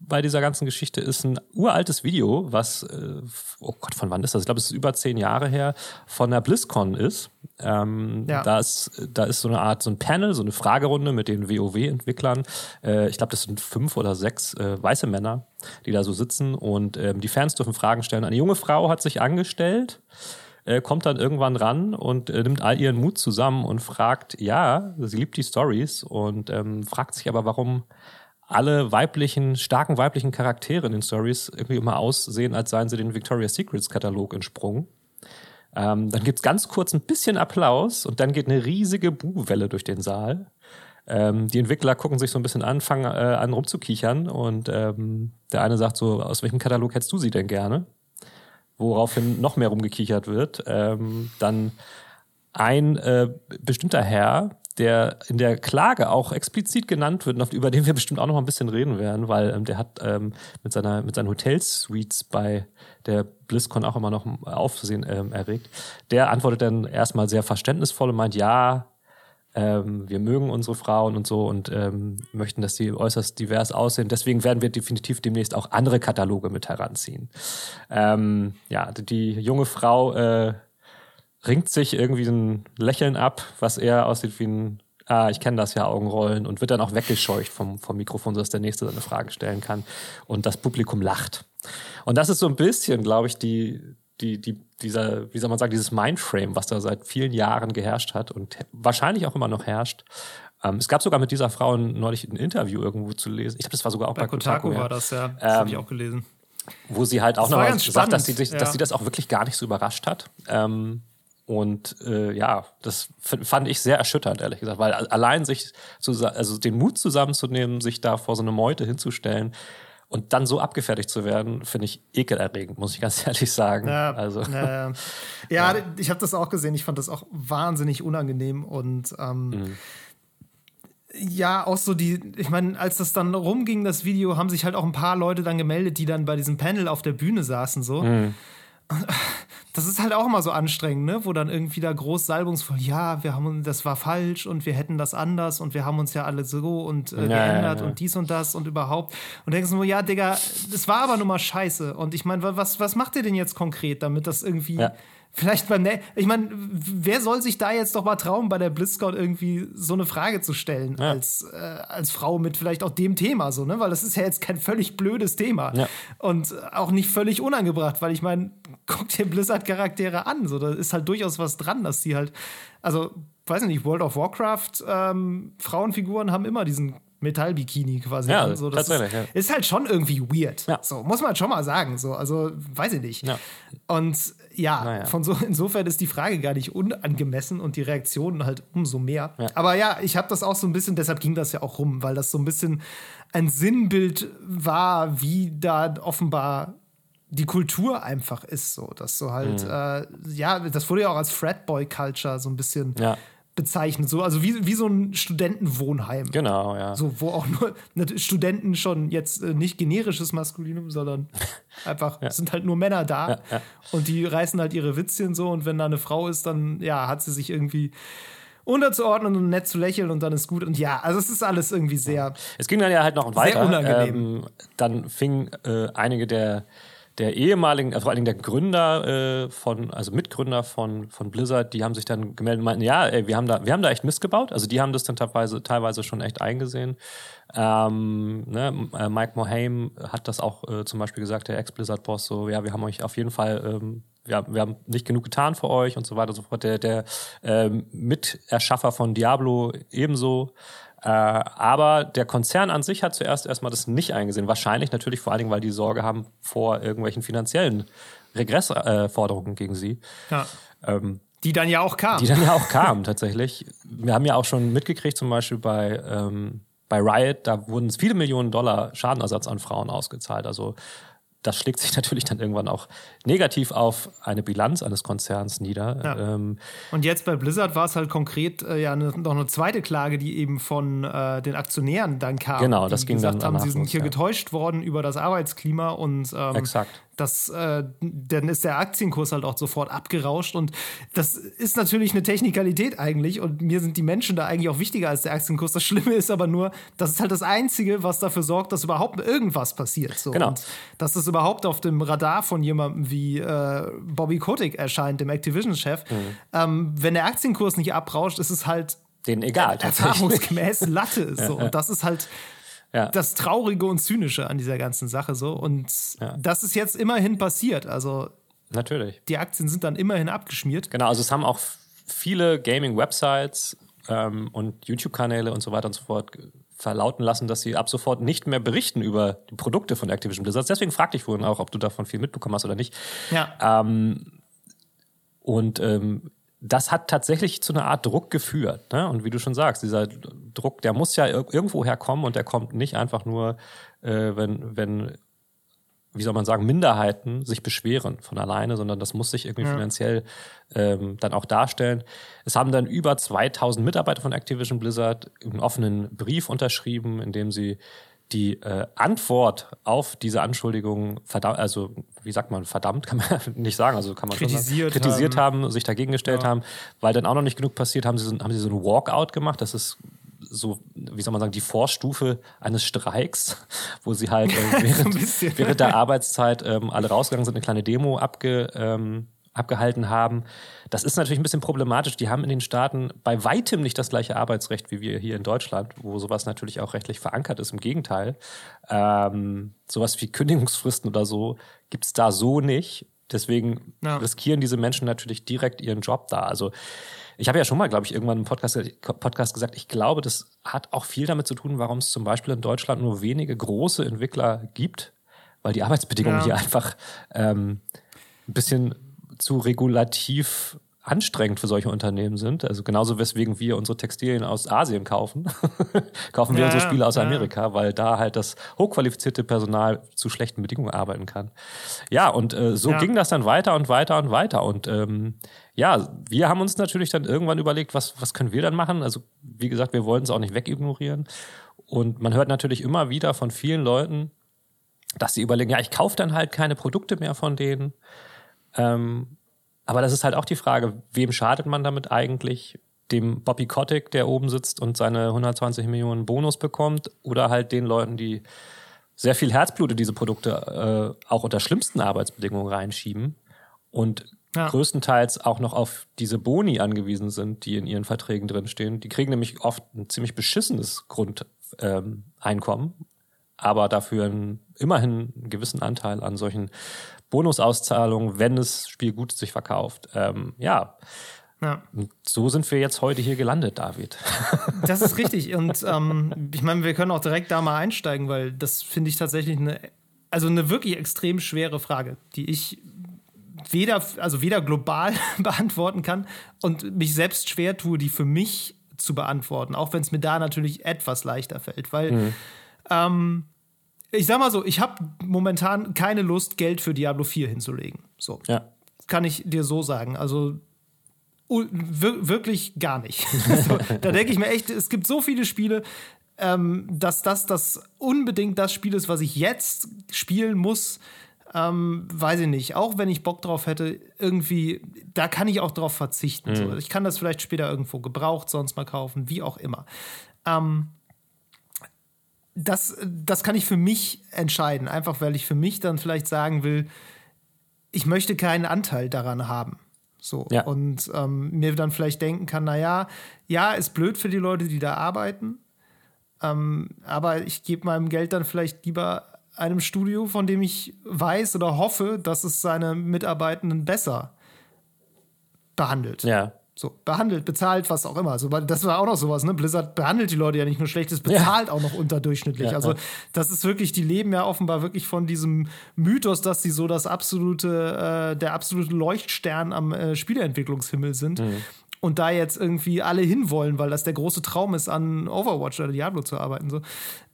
bei dieser ganzen Geschichte, ist ein uraltes Video, was, äh, oh Gott, von wann ist das? Ich glaube, es ist über zehn Jahre her, von der BlizzCon ist. Ähm, ja. da ist. Da ist so eine Art, so ein Panel, so eine Fragerunde mit den WoW-Entwicklern. Äh, ich glaube, das sind fünf oder sechs äh, weiße Männer, die da so sitzen und ähm, die Fans dürfen Fragen stellen. Eine junge Frau hat sich angestellt äh, kommt dann irgendwann ran und äh, nimmt all ihren Mut zusammen und fragt, ja, sie liebt die Stories und ähm, fragt sich aber, warum alle weiblichen, starken weiblichen Charaktere in den Stories irgendwie immer aussehen, als seien sie den Victoria's Secrets Katalog entsprungen. Ähm, dann gibt's ganz kurz ein bisschen Applaus und dann geht eine riesige Buhwelle durch den Saal. Ähm, die Entwickler gucken sich so ein bisschen an, fangen äh, an rumzukichern und ähm, der eine sagt so, aus welchem Katalog hättest du sie denn gerne? woraufhin noch mehr rumgekichert wird. Ähm, dann ein äh, bestimmter Herr, der in der Klage auch explizit genannt wird und über den wir bestimmt auch noch mal ein bisschen reden werden, weil ähm, der hat ähm, mit seiner mit seinen Hotelsuites bei der BlizzCon auch immer noch Aufsehen ähm, erregt. Der antwortet dann erstmal sehr verständnisvoll und meint, ja, ähm, wir mögen unsere Frauen und so und ähm, möchten, dass sie äußerst divers aussehen. Deswegen werden wir definitiv demnächst auch andere Kataloge mit heranziehen. Ähm, ja, die junge Frau äh, ringt sich irgendwie ein Lächeln ab, was eher aussieht wie ein Ah, ich kenne das ja, Augenrollen und wird dann auch weggescheucht vom, vom Mikrofon, sodass der Nächste seine Frage stellen kann und das Publikum lacht. Und das ist so ein bisschen, glaube ich, die, die, die, dieser, wie soll man sagen, dieses Mindframe, was da seit vielen Jahren geherrscht hat und wahrscheinlich auch immer noch herrscht. Ähm, es gab sogar mit dieser Frau neulich ein Interview irgendwo zu lesen. Ich glaube, das war sogar auch bei, bei Kotaku. War das, ja. Das ähm, habe ich auch gelesen. Wo sie halt auch noch gesagt, dass sie, sich, ja. dass sie das auch wirklich gar nicht so überrascht hat. Ähm, und äh, ja, das fand ich sehr erschütternd, ehrlich gesagt, weil allein sich zu, also den Mut zusammenzunehmen, sich da vor so eine Meute hinzustellen, und dann so abgefertigt zu werden, finde ich ekelerregend, muss ich (laughs) ganz ehrlich sagen. Ja, also. ja, ja. (laughs) ja ich habe das auch gesehen. Ich fand das auch wahnsinnig unangenehm und ähm, mhm. ja, auch so die, ich meine, als das dann rumging, das Video, haben sich halt auch ein paar Leute dann gemeldet, die dann bei diesem Panel auf der Bühne saßen, so. Mhm (laughs) das ist halt auch immer so anstrengend, ne? Wo dann irgendwie da groß salbungsvoll, ja, wir haben das war falsch und wir hätten das anders und wir haben uns ja alle so und äh, geändert ja, ja. und dies und das und überhaupt. Und denkst du ja, Digga, das war aber nur mal scheiße. Und ich meine, was, was macht ihr denn jetzt konkret, damit das irgendwie. Vielleicht beim, ne ich meine, wer soll sich da jetzt doch mal trauen, bei der BlizzCon irgendwie so eine Frage zu stellen ja. als, äh, als Frau mit vielleicht auch dem Thema so, ne? Weil das ist ja jetzt kein völlig blödes Thema ja. und auch nicht völlig unangebracht, weil ich meine, (laughs) guck dir Blizzard-Charaktere an, so da ist halt durchaus was dran, dass die halt, also weiß nicht, World of Warcraft ähm, Frauenfiguren haben immer diesen Metallbikini quasi ja. So, das ist, ja. ist, halt schon irgendwie weird. Ja. So, muss man schon mal sagen. So, also, weiß ich nicht. Ja. Und ja, naja. von so, insofern ist die Frage gar nicht unangemessen und die Reaktionen halt umso mehr. Ja. Aber ja, ich habe das auch so ein bisschen, deshalb ging das ja auch rum, weil das so ein bisschen ein Sinnbild war, wie da offenbar die Kultur einfach ist so, dass so halt, mhm. äh, ja, das wurde ja auch als Fratboy-Culture so ein bisschen ja bezeichnet. So, also wie, wie so ein Studentenwohnheim. Genau, ja. So, wo auch nur Studenten schon jetzt äh, nicht generisches Maskulinum, sondern (laughs) einfach ja. sind halt nur Männer da. Ja, ja. Und die reißen halt ihre Witzchen so und wenn da eine Frau ist, dann ja, hat sie sich irgendwie unterzuordnen und nett zu lächeln und dann ist gut. Und ja, also es ist alles irgendwie sehr. Es ging dann ja halt noch weiter. Sehr unangenehm. Ähm, dann fingen äh, einige der der ehemaligen, also vor allen Dingen der Gründer äh, von, also Mitgründer von, von Blizzard, die haben sich dann gemeldet und meinten, ja, ey, wir haben da, wir haben da echt Mist gebaut. Also die haben das dann teilweise, teilweise schon echt eingesehen. Ähm, ne, äh, Mike Mohame hat das auch äh, zum Beispiel gesagt, der Ex-Blizzard-Boss, so, ja, wir haben euch auf jeden Fall, ähm, ja, wir haben nicht genug getan für euch und so weiter und so fort. Der, der ähm, Miterschaffer von Diablo ebenso. Äh, aber der Konzern an sich hat zuerst erstmal das nicht eingesehen. Wahrscheinlich natürlich vor allen Dingen, weil die Sorge haben vor irgendwelchen finanziellen Regressforderungen äh, gegen sie. Ja. Ähm, die dann ja auch kamen. Die dann ja auch kamen, tatsächlich. Wir haben ja auch schon mitgekriegt, zum Beispiel bei, ähm, bei Riot, da wurden viele Millionen Dollar Schadenersatz an Frauen ausgezahlt. Also das schlägt sich (laughs) natürlich dann irgendwann auch negativ auf eine Bilanz eines Konzerns nieder. Ja. Ähm, und jetzt bei Blizzard war es halt konkret äh, ja ne, noch eine zweite Klage, die eben von äh, den Aktionären dann kam. Genau, das die ging gesagt dann haben, sie sind hier ja. getäuscht worden über das Arbeitsklima und ähm, Exakt das, äh, dann ist der Aktienkurs halt auch sofort abgerauscht und das ist natürlich eine Technikalität eigentlich und mir sind die Menschen da eigentlich auch wichtiger als der Aktienkurs. Das Schlimme ist aber nur, das ist halt das Einzige, was dafür sorgt, dass überhaupt irgendwas passiert. So. Genau. Und dass das überhaupt auf dem Radar von jemandem wie äh, Bobby Kotick erscheint, dem Activision-Chef. Mhm. Ähm, wenn der Aktienkurs nicht abrauscht, ist es halt denen egal. Erfahrungsgemäß Latte ist (laughs) so. Und das ist halt Ja. das Traurige und Zynische an dieser ganzen Sache so. Und Ja. das ist jetzt immerhin passiert. Also Natürlich. die Aktien sind dann immerhin abgeschmiert. Genau, also es haben auch viele Gaming-Websites ähm, und YouTube-Kanäle und so weiter und so fort verlauten lassen, dass sie ab sofort nicht mehr berichten über die Produkte von Activision Blizzard. Deswegen fragte ich vorhin auch, ob du davon viel mitbekommen hast oder nicht. Ja. Ähm, und ähm, das hat tatsächlich zu einer Art Druck geführt. Ne? Und wie du schon sagst, dieser Druck, der muss ja ir- irgendwo herkommen und der kommt nicht einfach nur, äh, wenn, wenn, wie soll man sagen, Minderheiten sich beschweren von alleine, sondern das muss sich irgendwie Ja. finanziell ähm, dann auch darstellen. Es haben dann über 2000 Mitarbeiter von Activision Blizzard einen offenen Brief unterschrieben, in dem sie die äh, Antwort auf diese Anschuldigungen verdammt, also wie sagt man, verdammt (laughs) kann man nicht sagen, also kann man schon Kritisiert sagen, kritisiert haben. sich dagegen gestellt haben, weil dann auch noch nicht genug passiert, haben sie so, haben sie so ein Walkout gemacht, das ist so, wie soll man sagen, die Vorstufe eines Streiks, (laughs) wo sie halt äh, (laughs) während, bisschen. während der Arbeitszeit ähm, alle rausgegangen sind, eine kleine Demo abge, ähm, abgehalten haben. Das ist natürlich ein bisschen problematisch. Die haben in den Staaten bei weitem nicht das gleiche Arbeitsrecht wie wir hier in Deutschland, wo sowas natürlich auch rechtlich verankert ist. Im Gegenteil. Ähm, sowas wie Kündigungsfristen oder so gibt's da so nicht. Deswegen Ja. riskieren diese Menschen natürlich direkt ihren Job da. Also ich habe ja schon mal, glaube ich, irgendwann im Podcast, Podcast gesagt, ich glaube, das hat auch viel damit zu tun, warum es zum Beispiel in Deutschland nur wenige große Entwickler gibt, weil die Arbeitsbedingungen Ja. hier einfach ähm, ein bisschen zu regulativ anstrengend für solche Unternehmen sind. Also genauso weswegen wir unsere Textilien aus Asien kaufen, (laughs) kaufen wir Ja, unsere Spiele aus ja. Amerika, weil da halt das hochqualifizierte Personal zu schlechten Bedingungen arbeiten kann. Ja, und äh, so Ja. ging das dann weiter und weiter und weiter. Und ähm, ja, wir haben uns natürlich dann irgendwann überlegt, was, was können wir dann machen? Also wie gesagt, wir wollten es auch nicht wegignorieren. Und man hört natürlich immer wieder von vielen Leuten, dass sie überlegen, ja, ich kaufe dann halt keine Produkte mehr von denen. Ähm, aber das ist halt auch die Frage, wem schadet man damit eigentlich? Dem Bobby Kotick, der oben sitzt und seine 120 Millionen Bonus bekommt, oder halt den Leuten, die sehr viel Herzblut in diese Produkte äh, auch unter schlimmsten Arbeitsbedingungen reinschieben und Ja. größtenteils auch noch auf diese Boni angewiesen sind, die in ihren Verträgen drinstehen. Die kriegen nämlich oft ein ziemlich beschissenes Grundeinkommen, ähm, aber dafür einen, immerhin einen gewissen Anteil an solchen Bonusauszahlungen, wenn das Spiel gut sich verkauft. Ähm, ja, Ja. so sind wir jetzt heute hier gelandet, David. (laughs) Das ist richtig. Und ähm, ich meine, wir können auch direkt da mal einsteigen, weil das finde ich tatsächlich eine, also eine wirklich extrem schwere Frage, die ich weder, also weder global (laughs) beantworten kann und mich selbst schwer tue, die für mich zu beantworten, auch wenn es mir da natürlich etwas leichter fällt, weil ähm, ich sag mal so, ich habe momentan keine Lust, Geld für Diablo 4 hinzulegen. So Ja. kann ich dir so sagen. Also wirklich gar nicht. (laughs) so, da denke ich mir echt, es gibt so viele Spiele, ähm, dass das das unbedingt das Spiel ist, was ich jetzt spielen muss. ähm, weiß ich nicht, auch wenn ich Bock drauf hätte, irgendwie, da kann ich auch drauf verzichten. Mhm. So. Ich kann das vielleicht später irgendwo gebraucht sonst mal kaufen, wie auch immer. Ähm, das, das kann ich für mich entscheiden, einfach weil ich für mich dann vielleicht sagen will, ich möchte keinen Anteil daran haben. So. Ja. Und ähm, mir dann vielleicht denken kann, naja, ja, ist blöd für die Leute, die da arbeiten. Ähm, aber ich gebe meinem Geld dann vielleicht lieber einem Studio, von dem ich weiß oder hoffe, dass es seine Mitarbeitenden besser behandelt. Ja. So, behandelt, bezahlt, was auch immer. Also, das war auch noch sowas, ne? Blizzard behandelt die Leute ja nicht nur schlecht, es bezahlt ja. auch noch unterdurchschnittlich. Ja, also, das ist wirklich, die leben ja offenbar wirklich von diesem Mythos, dass sie so das absolute, äh, der absolute Leuchtstern am äh, Spieleentwicklungshimmel sind. Mhm. Und da jetzt irgendwie alle hinwollen, weil das der große Traum ist, an Overwatch oder Diablo zu arbeiten. So.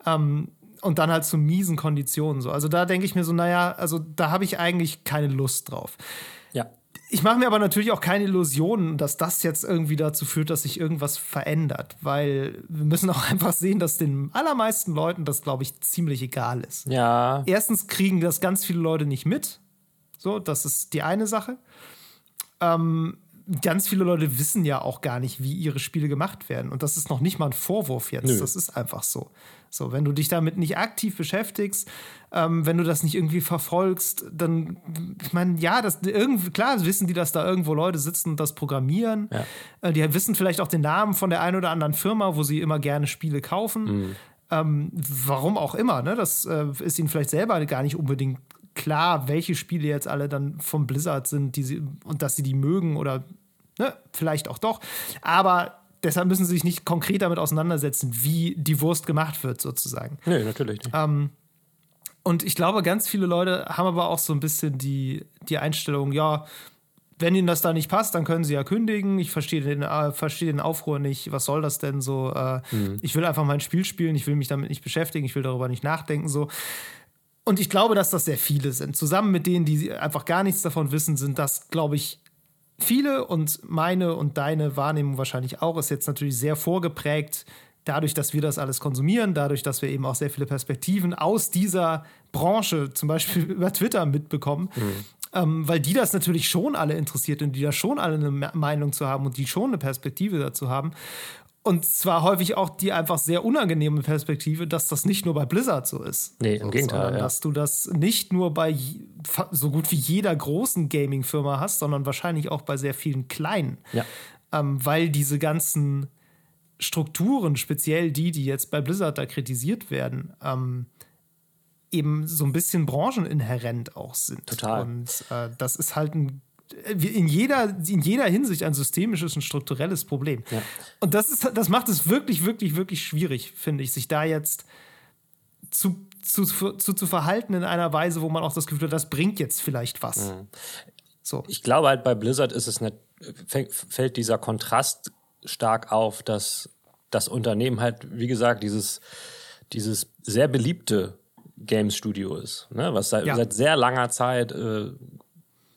Ähm, und dann halt zu miesen Konditionen. So. Also da denke ich mir so, naja, also da habe ich eigentlich keine Lust drauf. Ja. Ich mache mir aber natürlich auch keine Illusionen, dass das jetzt irgendwie dazu führt, dass sich irgendwas verändert, weil wir müssen auch (laughs) einfach sehen, dass den allermeisten Leuten das, glaube ich, ziemlich egal ist. Ja. Erstens kriegen das ganz viele Leute nicht mit. So, das ist die eine Sache. Ähm, ganz viele Leute wissen ja auch gar nicht, wie ihre Spiele gemacht werden. Und das ist noch nicht mal ein Vorwurf jetzt. Nö. Das ist einfach so. So, wenn du dich damit nicht aktiv beschäftigst, ähm, wenn du das nicht irgendwie verfolgst, dann, ich meine, ja, das irgendwie, klar wissen die, dass da irgendwo Leute sitzen und das programmieren. Ja. Äh, die wissen vielleicht auch den Namen von der einen oder anderen Firma, wo sie immer gerne Spiele kaufen. Mhm. Ähm, warum auch immer, ne? Das äh, ist ihnen vielleicht selber gar nicht unbedingt klar, welche Spiele jetzt alle dann vom Blizzard sind, die sie und dass sie die mögen oder ne, vielleicht auch doch. Aber deshalb müssen sie sich nicht konkret damit auseinandersetzen, wie die Wurst gemacht wird, sozusagen. Nee, natürlich nicht. Ähm, und ich glaube, ganz viele Leute haben aber auch so ein bisschen die, die Einstellung, ja, wenn ihnen das da nicht passt, dann können sie ja kündigen. Ich verstehe den, äh, verstehe den Aufruhr nicht. Was soll das denn so? Äh, mhm. Ich will einfach mein Spiel spielen. Ich will mich damit nicht beschäftigen. Ich will darüber nicht nachdenken. So. Und ich glaube, dass das sehr viele sind. Zusammen mit denen, die einfach gar nichts davon wissen, sind das, glaube ich, viele und meine und deine Wahrnehmung wahrscheinlich auch ist jetzt natürlich sehr vorgeprägt dadurch, dass wir das alles konsumieren, dadurch, dass wir eben auch sehr viele Perspektiven aus dieser Branche, zum Beispiel (laughs) über Twitter, mitbekommen. Mhm. Ähm, weil die das natürlich schon alle interessiert und die da schon alle eine Meinung zu haben und die schon eine Perspektive dazu haben. Und zwar häufig auch die einfach sehr unangenehme Perspektive, dass das nicht nur bei Blizzard so ist. Nee, im Gegenteil. Ja. Dass du das nicht nur bei so gut wie jeder großen Gaming-Firma hast, sondern wahrscheinlich auch bei sehr vielen kleinen. Ja. Ähm, weil diese ganzen Strukturen, speziell die, die jetzt bei Blizzard da kritisiert werden, ähm, eben so ein bisschen brancheninhärent auch sind. Total. Und äh, das ist halt ein in jeder, in jeder Hinsicht ein systemisches und strukturelles Problem. Ja. Und das, ist, das macht es wirklich, wirklich, wirklich schwierig, finde ich, sich da jetzt zu, zu, zu, zu verhalten in einer Weise, wo man auch das Gefühl hat, das bringt jetzt vielleicht was. Mhm. So. Ich glaube halt bei Blizzard ist es nicht, fällt dieser Kontrast stark auf, dass das Unternehmen halt, wie gesagt, dieses, dieses sehr beliebte Games Studio ist, ne? was seit, ja. seit sehr langer Zeit äh,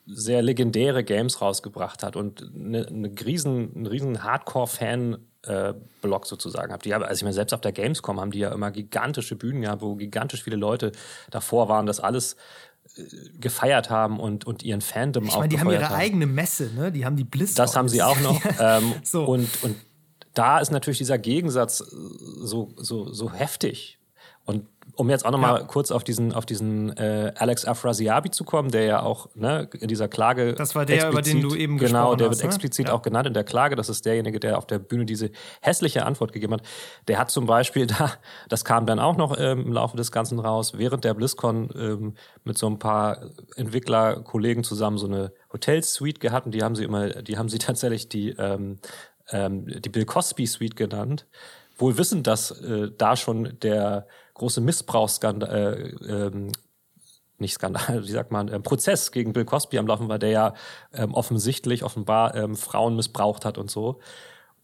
sehr legendäre Games rausgebracht hat und eine, eine riesen, einen riesen Hardcore-Fan äh, Blog sozusagen habt. Die, also ich meine, selbst auf der Gamescom haben die ja immer gigantische Bühnen gehabt, wo gigantisch viele Leute davor waren, das alles äh, gefeiert haben und, und ihren Fandom ich auch meine, die haben ihre haben. eigene Messe, ne? Die haben die Bliss. Das haben sie auch noch. (laughs) ähm, so. Und, und da ist natürlich dieser Gegensatz so, so, so heftig. Um jetzt auch nochmal ja. kurz auf diesen, auf diesen äh, Alex Afrasiabi zu kommen, der ja auch ne, in dieser Klage. Das war der, über den du eben Genau, der wird hast, ne? explizit ja. auch genannt in der Klage. Das ist derjenige, der auf der Bühne diese hässliche Antwort gegeben hat. Der hat zum Beispiel (laughs) da, das kam dann auch noch ähm, im Laufe des Ganzen raus, während der BlizzCon ähm, mit so ein paar Entwicklerkollegen zusammen so eine Hotelsuite gehabt und die haben sie immer, die haben sie (laughs) tatsächlich die, ähm, ähm, die Bill Cosby Suite genannt. Wohl wissend, dass äh, da schon der große Missbrauchsskandal, äh, ähm, nicht Skandal, (laughs) wie sagt man, äh, Prozess gegen Bill Cosby am Laufen war, der ja ähm, offensichtlich, offenbar ähm, Frauen missbraucht hat und so.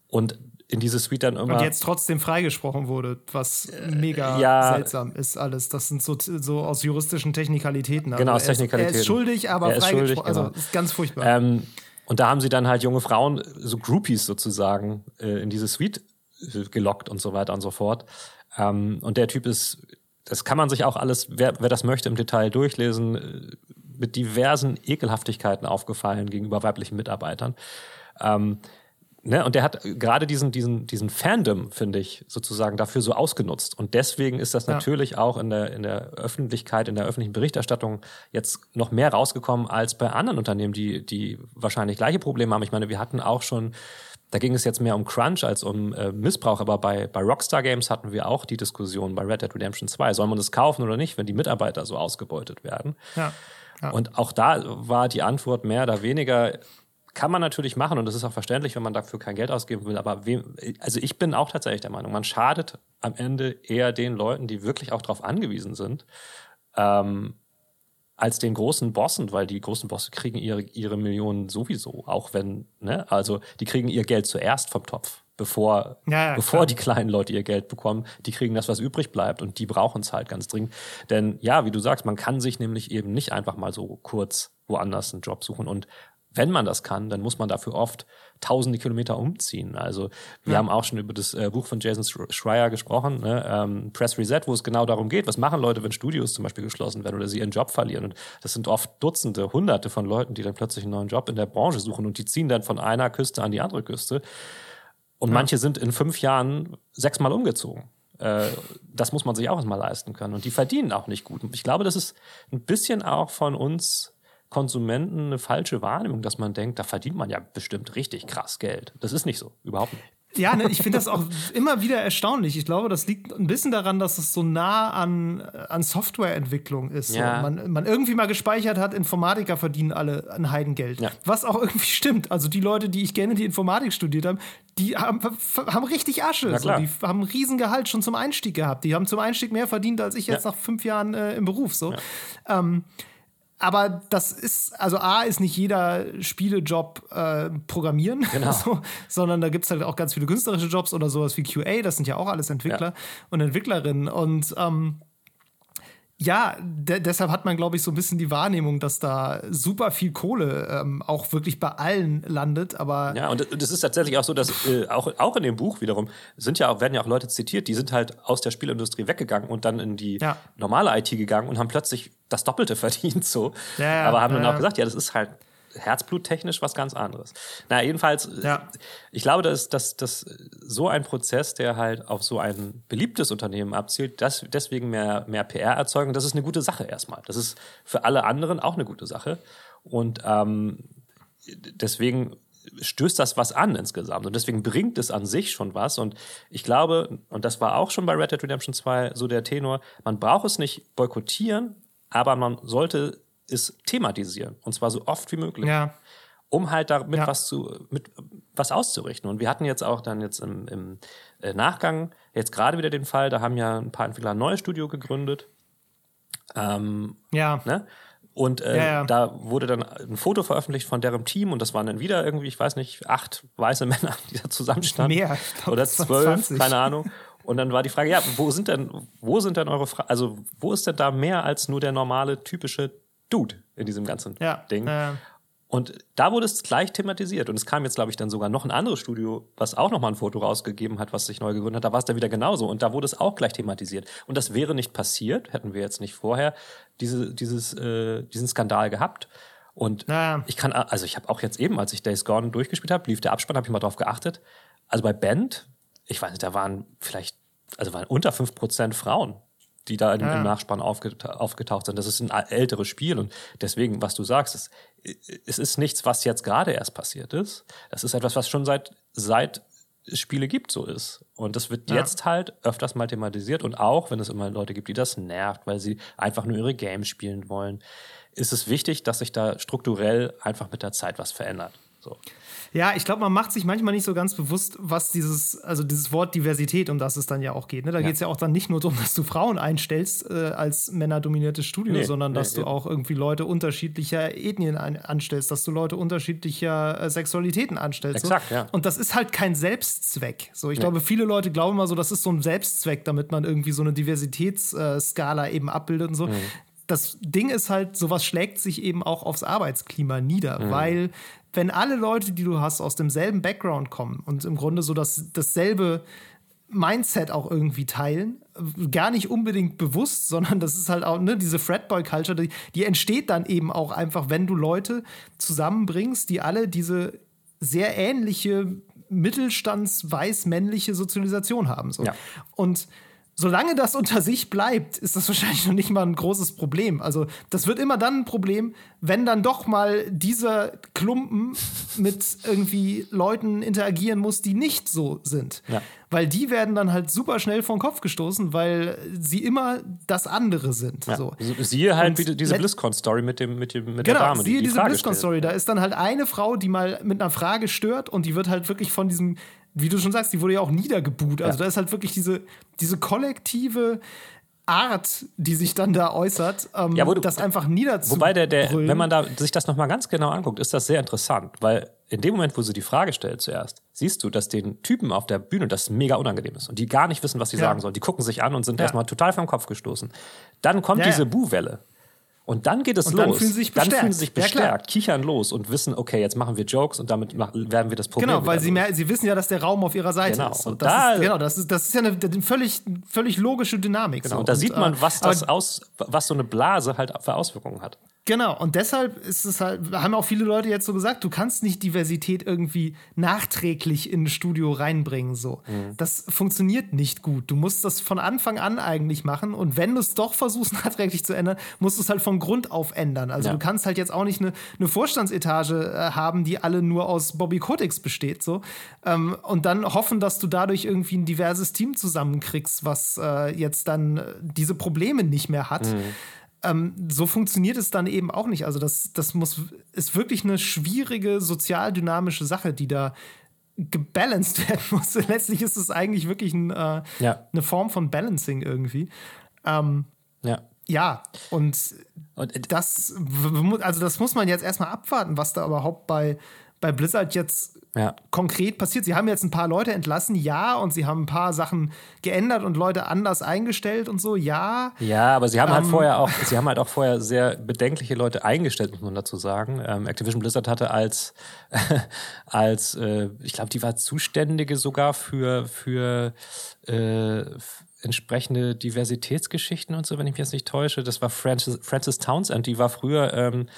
Und in diese Suite dann immer. Und jetzt trotzdem freigesprochen wurde, was mega ja, seltsam ist alles. Das sind so, so aus juristischen Technikalitäten. Also genau, aus Technikalitäten. Er ist schuldig, aber er freigesprochen. Also, genau. Also ist ganz furchtbar. Ähm, und da haben sie dann halt junge Frauen, so Groupies sozusagen, äh, in diese Suite äh, gelockt und so weiter und so fort. Ähm, und der Typ ist das kann man sich auch alles, wer, wer das möchte, im Detail durchlesen, äh, mit diversen Ekelhaftigkeiten aufgefallen gegenüber weiblichen Mitarbeitern. Ähm, ne, und der hat gerade diesen, diesen, diesen Fandom, finde ich, sozusagen dafür so ausgenutzt. Und deswegen ist das ja. natürlich auch in der, in der Öffentlichkeit, in der öffentlichen Berichterstattung jetzt noch mehr rausgekommen als bei anderen Unternehmen, die, die wahrscheinlich gleiche Probleme haben. Ich meine, wir hatten auch schon da ging es jetzt mehr um Crunch als um äh, Missbrauch, aber bei, bei Rockstar Games hatten wir auch die Diskussion bei Red Dead Redemption 2. Soll man das kaufen oder nicht, wenn die Mitarbeiter so ausgebeutet werden? Ja. ja. Und auch da war die Antwort mehr oder weniger, kann man natürlich machen und das ist auch verständlich, wenn man dafür kein Geld ausgeben will. Aber wem, also ich bin auch tatsächlich der Meinung, man schadet am Ende eher den Leuten, die wirklich auch darauf angewiesen sind, ähm, als den großen Bossen, weil die großen Bosse kriegen ihre, ihre Millionen sowieso, auch wenn, ne, also die kriegen ihr Geld zuerst vom Topf, bevor, ja, ja, bevor die kleinen Leute ihr Geld bekommen, die kriegen das, was übrig bleibt und die brauchen es halt ganz dringend. Denn ja, wie du sagst, man kann sich nämlich eben nicht einfach mal so kurz woanders einen Job suchen und wenn man das kann, dann muss man dafür oft tausende Kilometer umziehen. Also wir ja. haben auch schon über das äh, Buch von Jason Schreier gesprochen, ne? ähm, Press Reset, wo es genau darum geht, was machen Leute, wenn Studios zum Beispiel geschlossen werden oder sie ihren Job verlieren. Und das sind oft Dutzende, Hunderte von Leuten, die dann plötzlich einen neuen Job in der Branche suchen und die ziehen dann von einer Küste an die andere Küste. Und ja. manche sind in fünf Jahren sechsmal umgezogen. Äh, das muss man sich auch erstmal leisten können. Und die verdienen auch nicht gut. Ich glaube, das ist ein bisschen auch von uns Konsumenten eine falsche Wahrnehmung, dass man denkt, da verdient man ja bestimmt richtig krass Geld. Das ist nicht so, überhaupt nicht. Ja, ne, ich finde das auch (laughs) immer wieder erstaunlich. Ich glaube, das liegt ein bisschen daran, dass es so nah an, an Softwareentwicklung ist. Ja. Man, man irgendwie mal gespeichert hat, Informatiker verdienen alle ein Heidengeld. Ja. Was auch irgendwie stimmt. Also die Leute, die ich kenne, die Informatik studiert haben, die haben, haben richtig Asche. So. Die haben ein Riesengehalt schon zum Einstieg gehabt. Die haben zum Einstieg mehr verdient als ich jetzt ja. nach fünf Jahren äh, im Beruf. So. Ähm, aber das ist, also A ist nicht jeder Spielejob äh, Programmieren, genau. (laughs) so, sondern da gibt es halt auch ganz viele künstlerische Jobs oder sowas wie QA, das sind ja auch alles Entwickler ja. und Entwicklerinnen. Und ähm, ja, de deshalb hat man, glaube ich, so ein bisschen die Wahrnehmung, dass da super viel Kohle ähm, auch wirklich bei allen landet. Aber ja, und das ist tatsächlich auch so, dass äh, auch, auch in dem Buch wiederum sind ja auch, werden ja auch Leute zitiert, die sind halt aus der Spielindustrie weggegangen und dann in die ja. normale IT gegangen und haben plötzlich das Doppelte (laughs) verdient, so. Ja, aber haben dann auch gesagt, ja, das ist halt herzbluttechnisch was ganz anderes. Na, jedenfalls, ja. ich glaube, dass, dass, dass so ein Prozess, der halt auf so ein beliebtes Unternehmen abzielt, dass deswegen mehr, mehr PR erzeugen, das ist eine gute Sache erstmal. Das ist für alle anderen auch eine gute Sache. Und ähm, deswegen stößt das was an insgesamt. Und deswegen bringt es an sich schon was. Und ich glaube, und das war auch schon bei Red Dead Redemption 2 so der Tenor, man braucht es nicht boykottieren, aber man sollte ist thematisieren. Und zwar so oft wie möglich. Ja. Um halt damit ja. was zu, mit was auszurichten. Und wir hatten jetzt auch dann jetzt im, im äh, Nachgang jetzt gerade wieder den Fall, da haben ja ein paar Entwickler ein neues Studio gegründet. Ähm, ja. Ne? Und äh, ja, ja. da wurde dann ein Foto veröffentlicht von deren Team und das waren dann wieder irgendwie, ich weiß nicht, acht weiße (laughs) Männer, die da zusammenstanden. Mehr. Glaub, (laughs) Oder zwölf, keine Ahnung. Und dann war die Frage, ja, wo sind denn, wo sind denn eure, Fra also wo ist denn da mehr als nur der normale, typische Dude in diesem ganzen ja, Ding. Äh. Und da wurde es gleich thematisiert. Und es kam jetzt, glaube ich, dann sogar noch ein anderes Studio, was auch nochmal ein Foto rausgegeben hat, was sich neu gegründet hat. Da war es dann wieder genauso. Und da wurde es auch gleich thematisiert. Und das wäre nicht passiert, hätten wir jetzt nicht vorher diese, dieses, äh, diesen Skandal gehabt. Und naja. ich kann, also ich habe auch jetzt eben, als ich Days Gone durchgespielt habe, lief der Abspann, habe ich mal drauf geachtet. Also bei Band, ich weiß nicht, da waren vielleicht, also waren unter fünf Prozent Frauen die da ja. im Nachspann aufgetaucht sind. Das ist ein älteres Spiel und deswegen, was du sagst, es, es ist nichts, was jetzt gerade erst passiert ist. Das ist etwas, was schon seit, seit es Spiele gibt, so ist. Und das wird ja. jetzt halt öfters mal thematisiert und auch, wenn es immer Leute gibt, die das nervt, weil sie einfach nur ihre Games spielen wollen, ist es wichtig, dass sich da strukturell einfach mit der Zeit was verändert. So. Ja, ich glaube, man macht sich manchmal nicht so ganz bewusst, was dieses, also dieses Wort Diversität, um das es dann ja auch geht. Ne? Da ja. geht es ja auch dann nicht nur darum, dass du Frauen einstellst äh, als männerdominiertes Studio, nee, sondern dass nee, du auch irgendwie Leute unterschiedlicher Ethnien ein, anstellst, dass du Leute unterschiedlicher äh, Sexualitäten anstellst. Exakt, so. ja. Und das ist halt kein Selbstzweck. So, ich nee. glaube, viele Leute glauben immer so, das ist so ein Selbstzweck, damit man irgendwie so eine Diversitätsskala äh, eben abbildet und so. Mhm das Ding ist halt, sowas schlägt sich eben auch aufs Arbeitsklima nieder, mhm. weil wenn alle Leute, die du hast, aus demselben Background kommen und im Grunde so das, dasselbe Mindset auch irgendwie teilen. Gar nicht unbedingt bewusst, sondern das ist halt auch, ne, diese Fratboy-Culture, die, die entsteht dann eben auch einfach, wenn du Leute zusammenbringst, die alle diese sehr ähnliche Mittelstands-weiß-männliche Sozialisation haben. So. Ja. Und solange das unter sich bleibt, ist das (laughs) wahrscheinlich noch nicht mal ein großes Problem. Also, das wird immer dann ein Problem, wenn dann doch mal dieser Klumpen mit irgendwie Leuten interagieren muss, die nicht so sind. Ja. Weil die werden dann halt super schnell vor den Kopf gestoßen, weil sie immer das andere sind. Ja. So. Siehe halt Und diese BlizzCon-Story mit, dem, mit, dem, mit Genau, der Dame, siehe die die diese stellt. BlizzCon-Story. Da ist dann halt eine Frau, die mal mit einer Frage stört und die wird halt wirklich von diesem, wie du schon sagst, die wurde ja auch niedergebuht. Also Ja. da ist halt wirklich diese, diese kollektive Art, die sich dann da äußert, ähm, Ja, du- das einfach niederzu. Wobei, der, der, wenn man da, sich das nochmal ganz genau anguckt, ist das sehr interessant, weil in dem Moment, wo sie die Frage stellt zuerst, siehst du, dass den Typen auf der Bühne das mega unangenehm ist und die gar nicht wissen, was sie Ja. sagen sollen. Die gucken sich an und sind Ja. erstmal total vom Kopf gestoßen. Dann kommt diese. Buhwelle. Und dann geht es Und los. dann fühlen sie sich Dann bestärkt. fühlen sie sich Ja, bestärkt, kichern los und wissen, okay, jetzt machen wir Jokes und damit werden wir das Problem. Genau, weil sie, mehr, sie wissen ja, dass der Raum auf ihrer Seite Genau. ist. So, Und das da- ist genau, das ist, das ist ja eine, eine völlig, völlig logische Dynamik. Genau, so. und da sieht man, äh, was das aus, was so eine Blase halt für Auswirkungen hat. Genau, und deshalb ist es halt, haben auch viele Leute jetzt so gesagt, du kannst nicht Diversität irgendwie nachträglich in ein Studio reinbringen. So. Mhm. Das funktioniert nicht gut. Du musst das von Anfang an eigentlich machen. Und wenn du es doch versuchst, (laughs) nachträglich zu ändern, musst du es halt von Grund auf ändern. Also Ja. du kannst halt jetzt auch nicht eine, eine Vorstandsetage äh, haben, die alle nur aus Bobby Kotick besteht. So. Ähm, und dann hoffen, dass du dadurch irgendwie ein diverses Team zusammenkriegst, was äh, jetzt dann äh, diese Probleme nicht mehr hat ähm, so funktioniert es dann eben auch nicht. Also das, das muss, ist wirklich eine schwierige sozialdynamische Sache, die da gebalanced (laughs) werden muss. Letztlich ist es eigentlich wirklich ein, äh, Ja. eine Form von Balancing irgendwie. Ähm, Ja. ja, und Und, äh, das, also das muss man jetzt erstmal abwarten, was da überhaupt bei, bei Blizzard jetzt ja. konkret passiert. Sie haben jetzt ein paar Leute entlassen, ja, und sie haben ein paar Sachen geändert und Leute anders eingestellt und so, ja. Ja, aber sie haben halt Ähm. vorher auch, sie haben halt auch vorher sehr bedenkliche Leute eingestellt, muss man dazu sagen. Ähm, Activision Blizzard hatte als, (laughs) als äh, ich glaube, die war Zuständige sogar für, für äh, entsprechende Diversitätsgeschichten und so, wenn ich mich jetzt nicht täusche. Das war Francis, Francis Townsend, die war früher ähm,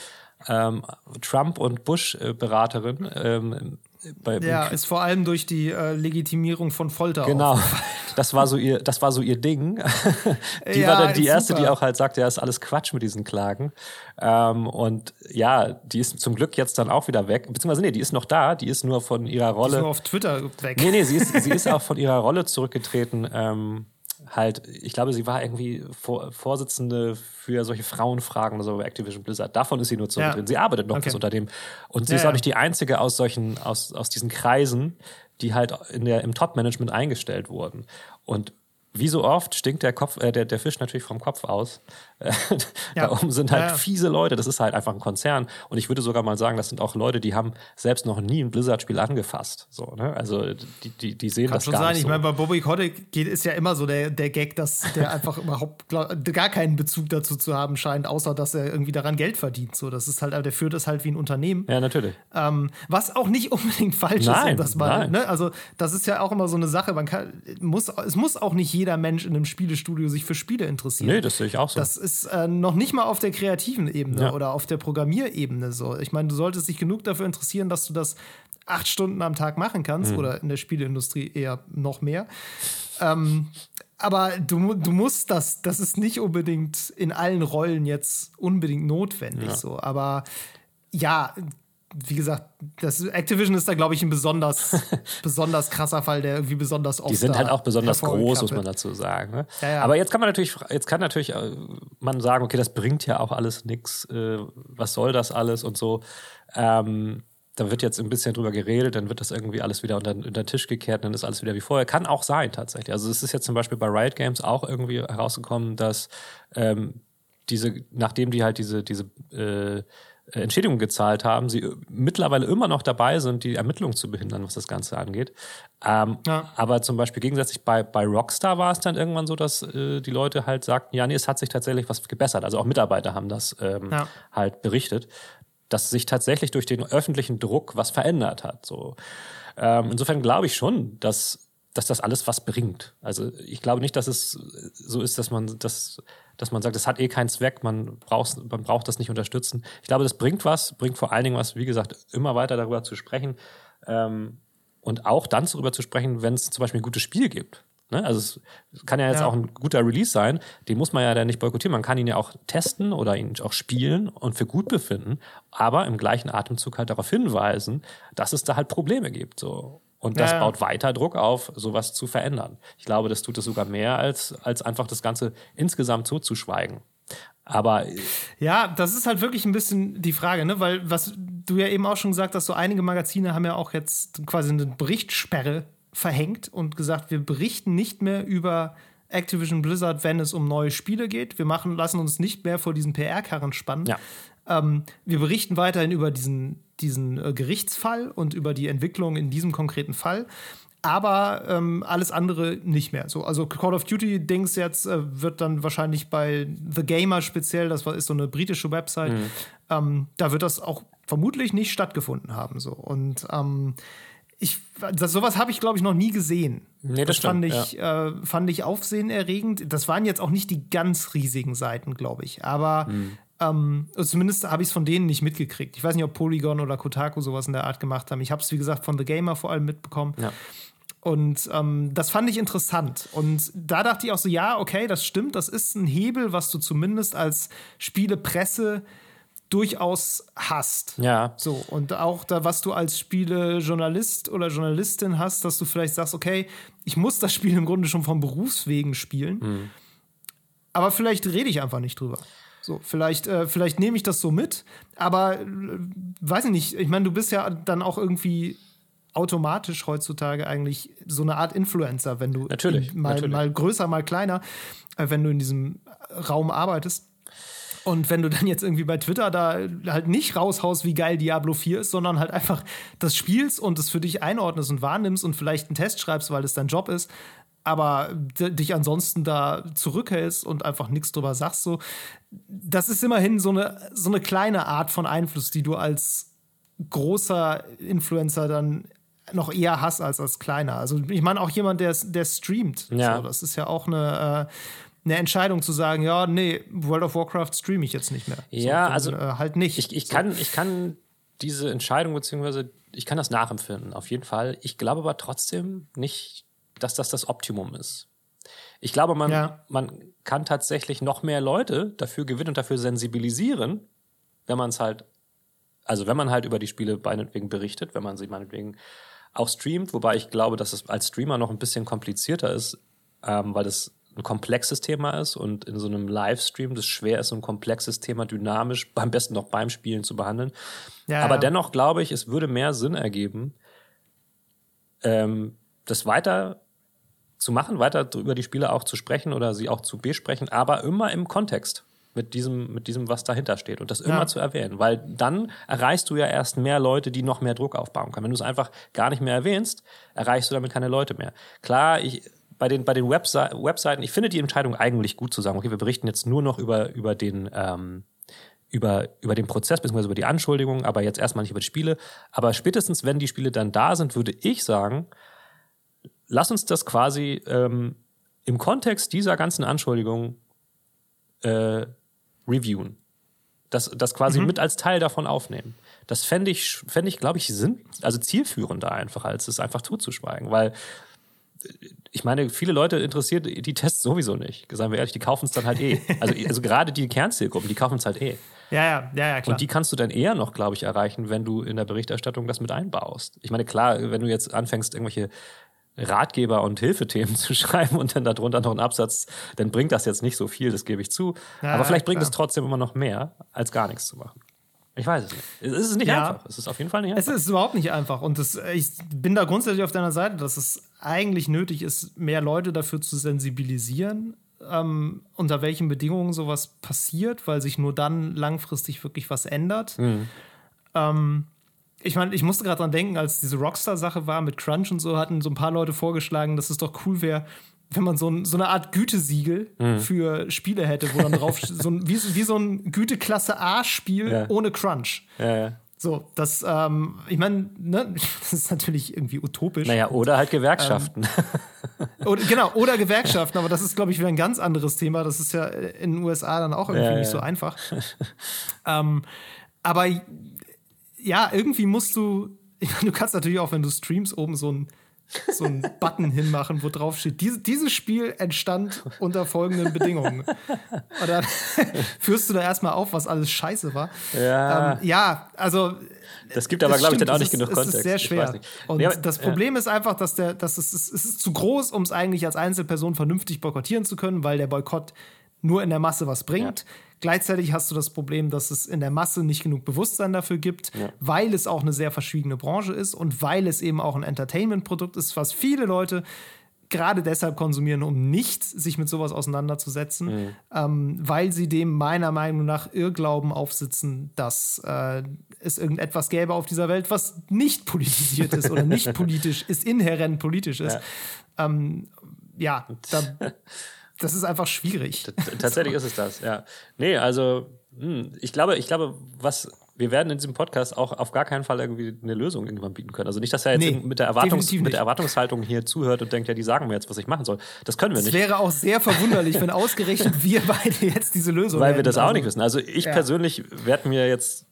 ähm, Trump- und Bush-Beraterin. Ähm, bei, Ja, ist vor allem durch die äh, Legitimierung von Folter Genau, das war so ihr, das war so ihr Ding. (laughs) die Ja, war dann die ist erste, die super. auch halt sagt, ja, ist alles Quatsch mit diesen Klagen. Ähm, und ja, die ist zum Glück jetzt dann auch wieder weg. Beziehungsweise nee, die ist noch da, die ist nur von ihrer Ist Rolle. nur auf Twitter weg. Nee, nee, sie ist, sie ist auch von ihrer Rolle zurückgetreten. Ähm, halt, ich glaube, sie war irgendwie Vor Vorsitzende für solche Frauenfragen oder so bei Activision Blizzard. Davon ist sie nur zurückgetreten. Ja. Sie arbeitet noch Okay. fürs Unternehmen. Und sie Ja, ist auch nicht die einzige aus solchen, aus, aus diesen Kreisen, die halt in der, im Top-Management eingestellt wurden. Und wie so oft stinkt der Kopf, äh, der, der Fisch natürlich vom Kopf aus. (laughs) Da oben sind halt fiese Leute. Das ist halt einfach ein Konzern. Und ich würde sogar mal sagen, das sind auch Leute, die haben selbst noch nie ein Blizzard-Spiel angefasst. So, ne? Also die, die, die sehen Kann das schon gar sein. nicht Ich so. meine, bei Bobby Kotick geht, ist ja immer so der, der Gag, dass der einfach (laughs) überhaupt gar keinen Bezug dazu zu haben scheint, außer dass er irgendwie daran Geld verdient. So, das ist halt, der führt es halt wie ein Unternehmen. ja, natürlich. Ähm, was auch nicht (laughs) unbedingt falsch ist, Nein, um das mal, ne? Also, das ist ja auch immer so eine Sache. Man kann, muss, es muss auch nicht jeder Mensch in einem Spielestudio sich für Spiele interessieren. Nee, das sehe ich auch so. Das ist äh, noch nicht mal auf der kreativen Ebene Ja. oder auf der Programmierebene so. Ich meine, du solltest dich genug dafür interessieren, dass du das acht Stunden am Tag machen kannst Mhm. oder in der Spieleindustrie eher noch mehr. Ähm, aber du, du musst das, das ist nicht unbedingt in allen Rollen jetzt unbedingt notwendig so. Aber ja, wie gesagt, das Activision ist da, glaube ich, ein besonders, (laughs) besonders krasser Fall, der irgendwie besonders oft. Die sind halt auch besonders groß, muss man dazu sagen. Ne? Ja, ja. Aber jetzt kann man natürlich, jetzt kann natürlich äh, man sagen, okay, das bringt ja auch alles nichts. Äh, was soll das alles und so. Ähm, da wird jetzt ein bisschen drüber geredet, dann wird das irgendwie alles wieder unter, unter den Tisch gekehrt, dann ist alles wieder wie vorher. Kann auch sein, tatsächlich. Also es ist jetzt zum Beispiel bei Riot Games auch irgendwie herausgekommen, dass ähm, diese, nachdem die halt diese, diese äh, Entschädigung gezahlt haben, sie mittlerweile immer noch dabei sind, die Ermittlungen zu behindern, was das Ganze angeht. Ähm, Ja. Aber zum Beispiel gegensätzlich bei, bei Rockstar war es dann irgendwann so, dass äh, die Leute halt sagten, ja, nee, es hat sich tatsächlich was gebessert. Also auch Mitarbeiter haben das ähm, Ja. halt berichtet, dass sich tatsächlich durch den öffentlichen Druck was verändert hat. So. Ähm, insofern glaube ich schon, dass dass das alles was bringt. Also ich glaube nicht, dass es so ist, dass man das, dass man sagt, das hat eh keinen Zweck, man braucht, man braucht das nicht unterstützen. Ich glaube, das bringt was, bringt vor allen Dingen was, wie gesagt, immer weiter darüber zu sprechen ähm, und auch dann darüber zu sprechen, wenn es zum Beispiel ein gutes Spiel gibt. Ne? Also es kann ja jetzt ja. auch ein guter Release sein, den muss man ja dann nicht boykottieren. Man kann ihn ja auch testen oder ihn auch spielen und für gut befinden, aber im gleichen Atemzug halt darauf hinweisen, dass es da halt Probleme gibt. So. Und das ja. baut weiter Druck auf, sowas zu verändern. Ich glaube, das tut es sogar mehr, als, als einfach das Ganze insgesamt zuzuschweigen. Aber ja, das ist halt wirklich ein bisschen die Frage, ne? Weil was du ja eben auch schon gesagt hast, so einige Magazine haben ja auch jetzt quasi eine Berichtssperre verhängt und gesagt, wir berichten nicht mehr über Activision Blizzard, wenn es um neue Spiele geht. Wir machen, lassen uns nicht mehr vor diesen PR-Karren spannen. Ja. Ähm, wir berichten weiterhin über diesen, diesen äh, Gerichtsfall und über die Entwicklung in diesem konkreten Fall. Aber ähm, alles andere nicht mehr. So, also Call of Duty-Dings jetzt äh, wird dann wahrscheinlich bei The Gamer speziell, das ist so eine britische Website, mhm. ähm, da wird das auch vermutlich nicht stattgefunden haben. So. Und ähm, ich, das, sowas habe ich, glaube ich, noch nie gesehen. Nee, das, das fand, ich, ja. äh, fand ich aufsehenerregend. Das waren jetzt auch nicht die ganz riesigen Seiten, glaube ich. Aber mhm. Ähm, zumindest habe ich es von denen nicht mitgekriegt. Ich weiß nicht, ob Polygon oder Kotaku sowas in der Art gemacht haben. Ich habe es, wie gesagt, von The Gamer vor allem mitbekommen. Ja. Und ähm, das fand ich interessant. Und da dachte ich auch so, ja, okay, das stimmt, das ist ein Hebel, was du zumindest als Spielepresse durchaus hast. Ja. So, und auch da, was du als Spielejournalist oder Journalistin hast, dass du vielleicht sagst, okay, ich muss das Spiel im Grunde schon vom Berufswegen spielen. Mhm. Aber vielleicht rede ich einfach nicht drüber. So, vielleicht, äh, vielleicht nehme ich das so mit, aber äh, weiß ich nicht. Ich meine, du bist ja dann auch irgendwie automatisch heutzutage eigentlich so eine Art Influencer, wenn du natürlich, mal, natürlich. mal größer, mal kleiner, äh, wenn du in diesem Raum arbeitest. Und wenn du dann jetzt irgendwie bei Twitter da halt nicht raushaust, wie geil Diablo 4 ist, sondern halt einfach das spielst und es für dich einordnest und wahrnimmst und vielleicht einen Test schreibst, weil es dein Job ist, aber dich ansonsten da zurückhältst und einfach nichts drüber sagst, so, das ist immerhin so eine, so eine kleine Art von Einfluss, die du als großer Influencer dann noch eher hast als als kleiner. Also ich meine auch jemand, der, der streamt. Ja. So, das ist ja auch eine, äh, eine Entscheidung zu sagen, ja, nee, World of Warcraft streame ich jetzt nicht mehr. Ja, so, also äh, halt nicht. Ich, ich, kann, ich kann diese Entscheidung beziehungsweise ich kann das nachempfinden, auf jeden Fall. Ich glaube aber trotzdem nicht, dass das das Optimum ist. Ich glaube, man, ja. man kann tatsächlich noch mehr Leute dafür gewinnen und dafür sensibilisieren, wenn man es halt, also wenn man halt über die Spiele meinetwegen berichtet, wenn man sie meinetwegen auch streamt, wobei ich glaube, dass es als Streamer noch ein bisschen komplizierter ist, ähm, weil das ein komplexes Thema ist und in so einem Livestream das schwer ist, so ein komplexes Thema dynamisch, (laughs) am besten noch beim Spielen zu behandeln. Ja, Aber ja. dennoch glaube ich, es würde mehr Sinn ergeben, ähm, das weiter zu machen, weiter über die Spiele auch zu sprechen oder sie auch zu besprechen, aber immer im Kontext mit diesem, mit diesem, was dahinter steht und das immer ja. zu erwähnen, weil dann erreichst du ja erst mehr Leute, die noch mehr Druck aufbauen können. Wenn du es einfach gar nicht mehr erwähnst, erreichst du damit keine Leute mehr. Klar, ich, bei den, bei den Webse Webseiten, ich finde die Entscheidung eigentlich gut zu sagen, okay, wir berichten jetzt nur noch über, über den, ähm, über, über den Prozess bzw. über die Anschuldigungen, aber jetzt erstmal nicht über die Spiele. Aber spätestens, wenn die Spiele dann da sind, würde ich sagen, lass uns das quasi ähm, im Kontext dieser ganzen Anschuldigungen äh, reviewen. Das, das quasi mhm. mit als Teil davon aufnehmen. Das fände ich, fände ich, glaube ich, sinn, also zielführender einfach, als es einfach zuzuschweigen. Weil ich meine, viele Leute interessiert die Tests sowieso nicht. Sagen wir ehrlich, die kaufen es dann halt eh. (laughs) Also, also gerade die Kernzielgruppen, die kaufen es halt eh. Ja, ja, ja, ja, klar. Und die kannst du dann eher noch, glaube ich, erreichen, wenn du in der Berichterstattung das mit einbaust. Ich meine, klar, wenn du jetzt anfängst, irgendwelche Ratgeber und Hilfethemen (laughs) zu schreiben und dann darunter noch einen Absatz, dann bringt das jetzt nicht so viel, das gebe ich zu. Ja, Aber vielleicht bringt es trotzdem immer noch mehr, als gar nichts zu machen. Ich weiß es nicht. Es ist nicht ja, einfach. Es ist auf jeden Fall nicht einfach. Es ist überhaupt nicht einfach. Und das, ich bin da grundsätzlich auf deiner Seite, dass es eigentlich nötig ist, mehr Leute dafür zu sensibilisieren, ähm, unter welchen Bedingungen sowas passiert, weil sich nur dann langfristig wirklich was ändert. Mhm. Ähm, ich meine, ich musste gerade dran denken, als diese Rockstar-Sache war mit Crunch und so, hatten so ein paar Leute vorgeschlagen, dass es doch cool wäre, wenn man so, ein, so eine Art Gütesiegel mhm. für Spiele hätte, wo dann drauf so ein, wie, wie so ein Güteklasse A-Spiel ja. ohne Crunch. Ja, ja. So, das, ähm, ich meine, ne, (laughs) das ist natürlich irgendwie utopisch. Naja, oder halt Gewerkschaften. Ähm, oder, genau, oder Gewerkschaften, aber das ist, glaube ich, wieder ein ganz anderes Thema. Das ist ja in den USA dann auch irgendwie nicht so einfach. ähm, aber ja, irgendwie musst du, (laughs) ich meine, du kannst natürlich auch, wenn du streamst, oben so ein so einen (laughs) Button hinmachen, wo drauf steht, Dies, dieses Spiel entstand unter folgenden Bedingungen. Und dann (laughs) führst du da erstmal auf, was alles scheiße war. Ja, ähm, ja also. Das gibt aber, glaube ich, dann auch nicht genug Kontext. Das ist sehr schwer. Und ja, das Problem ja. ist einfach, dass der, dass es, es ist zu groß, um es eigentlich als Einzelperson vernünftig boykottieren zu können, weil der Boykott nur in der Masse was bringt. Ja. Gleichzeitig hast du das Problem, dass es in der Masse nicht genug Bewusstsein dafür gibt, ja. weil es auch eine sehr verschwiegene Branche ist und weil es eben auch ein Entertainment-Produkt ist, was viele Leute gerade deshalb konsumieren, um nicht sich mit sowas auseinanderzusetzen, mhm. ähm, weil sie dem meiner Meinung nach Irrglauben aufsitzen, dass äh, es irgendetwas gäbe auf dieser Welt, was nicht politisiert ist oder nicht (laughs) politisch ist, inhärent politisch ist. Ja, ähm, ja da (laughs) das ist einfach schwierig. T tatsächlich ist es das, ja. Nee, also hm, ich glaube, ich glaube, was wir werden in diesem Podcast auch auf gar keinen Fall irgendwie eine Lösung irgendwann bieten können. Also nicht, dass er jetzt nee, mit, der Erwartungs mit der Erwartungshaltung hier zuhört und denkt, ja, die sagen mir jetzt, was ich machen soll. Das können wir nicht. Es wäre auch sehr verwunderlich, wenn (laughs) ausgerechnet wir beide jetzt diese Lösung Weil hätten. wir das auch also, nicht wissen. Also ich ja. persönlich werde mir jetzt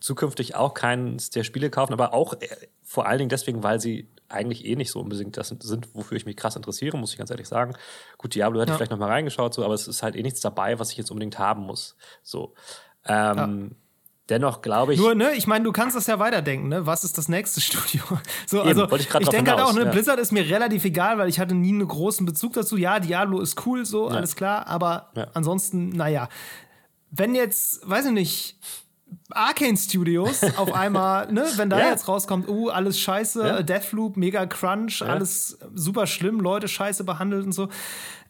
zukünftig auch keins der Spiele kaufen, aber auch äh, vor allen Dingen deswegen, weil sie eigentlich eh nicht so unbedingt das sind, wofür ich mich krass interessiere, muss ich ganz ehrlich sagen. Gut, Diablo hätte ja. ich vielleicht noch mal reingeschaut, so, aber es ist halt eh nichts dabei, was ich jetzt unbedingt haben muss. So. Ähm, ja. Dennoch glaube ich. Nur, ne, ich meine, du kannst das ja weiterdenken, ne? Was ist das nächste (laughs) Studio? So, Eben, also, ich, ich denke halt auch, ne, ja. Blizzard ist mir relativ egal, weil ich hatte nie einen großen Bezug dazu. Ja, Diablo ist cool, so, ja. alles klar, aber ja. ansonsten, naja. Wenn jetzt, weiß ich nicht, Arcane Studios (laughs) auf einmal, ne, wenn da ja. jetzt rauskommt, uh, alles scheiße, ja. Deathloop, mega Crunch, ja. alles super schlimm, Leute scheiße behandelt und so.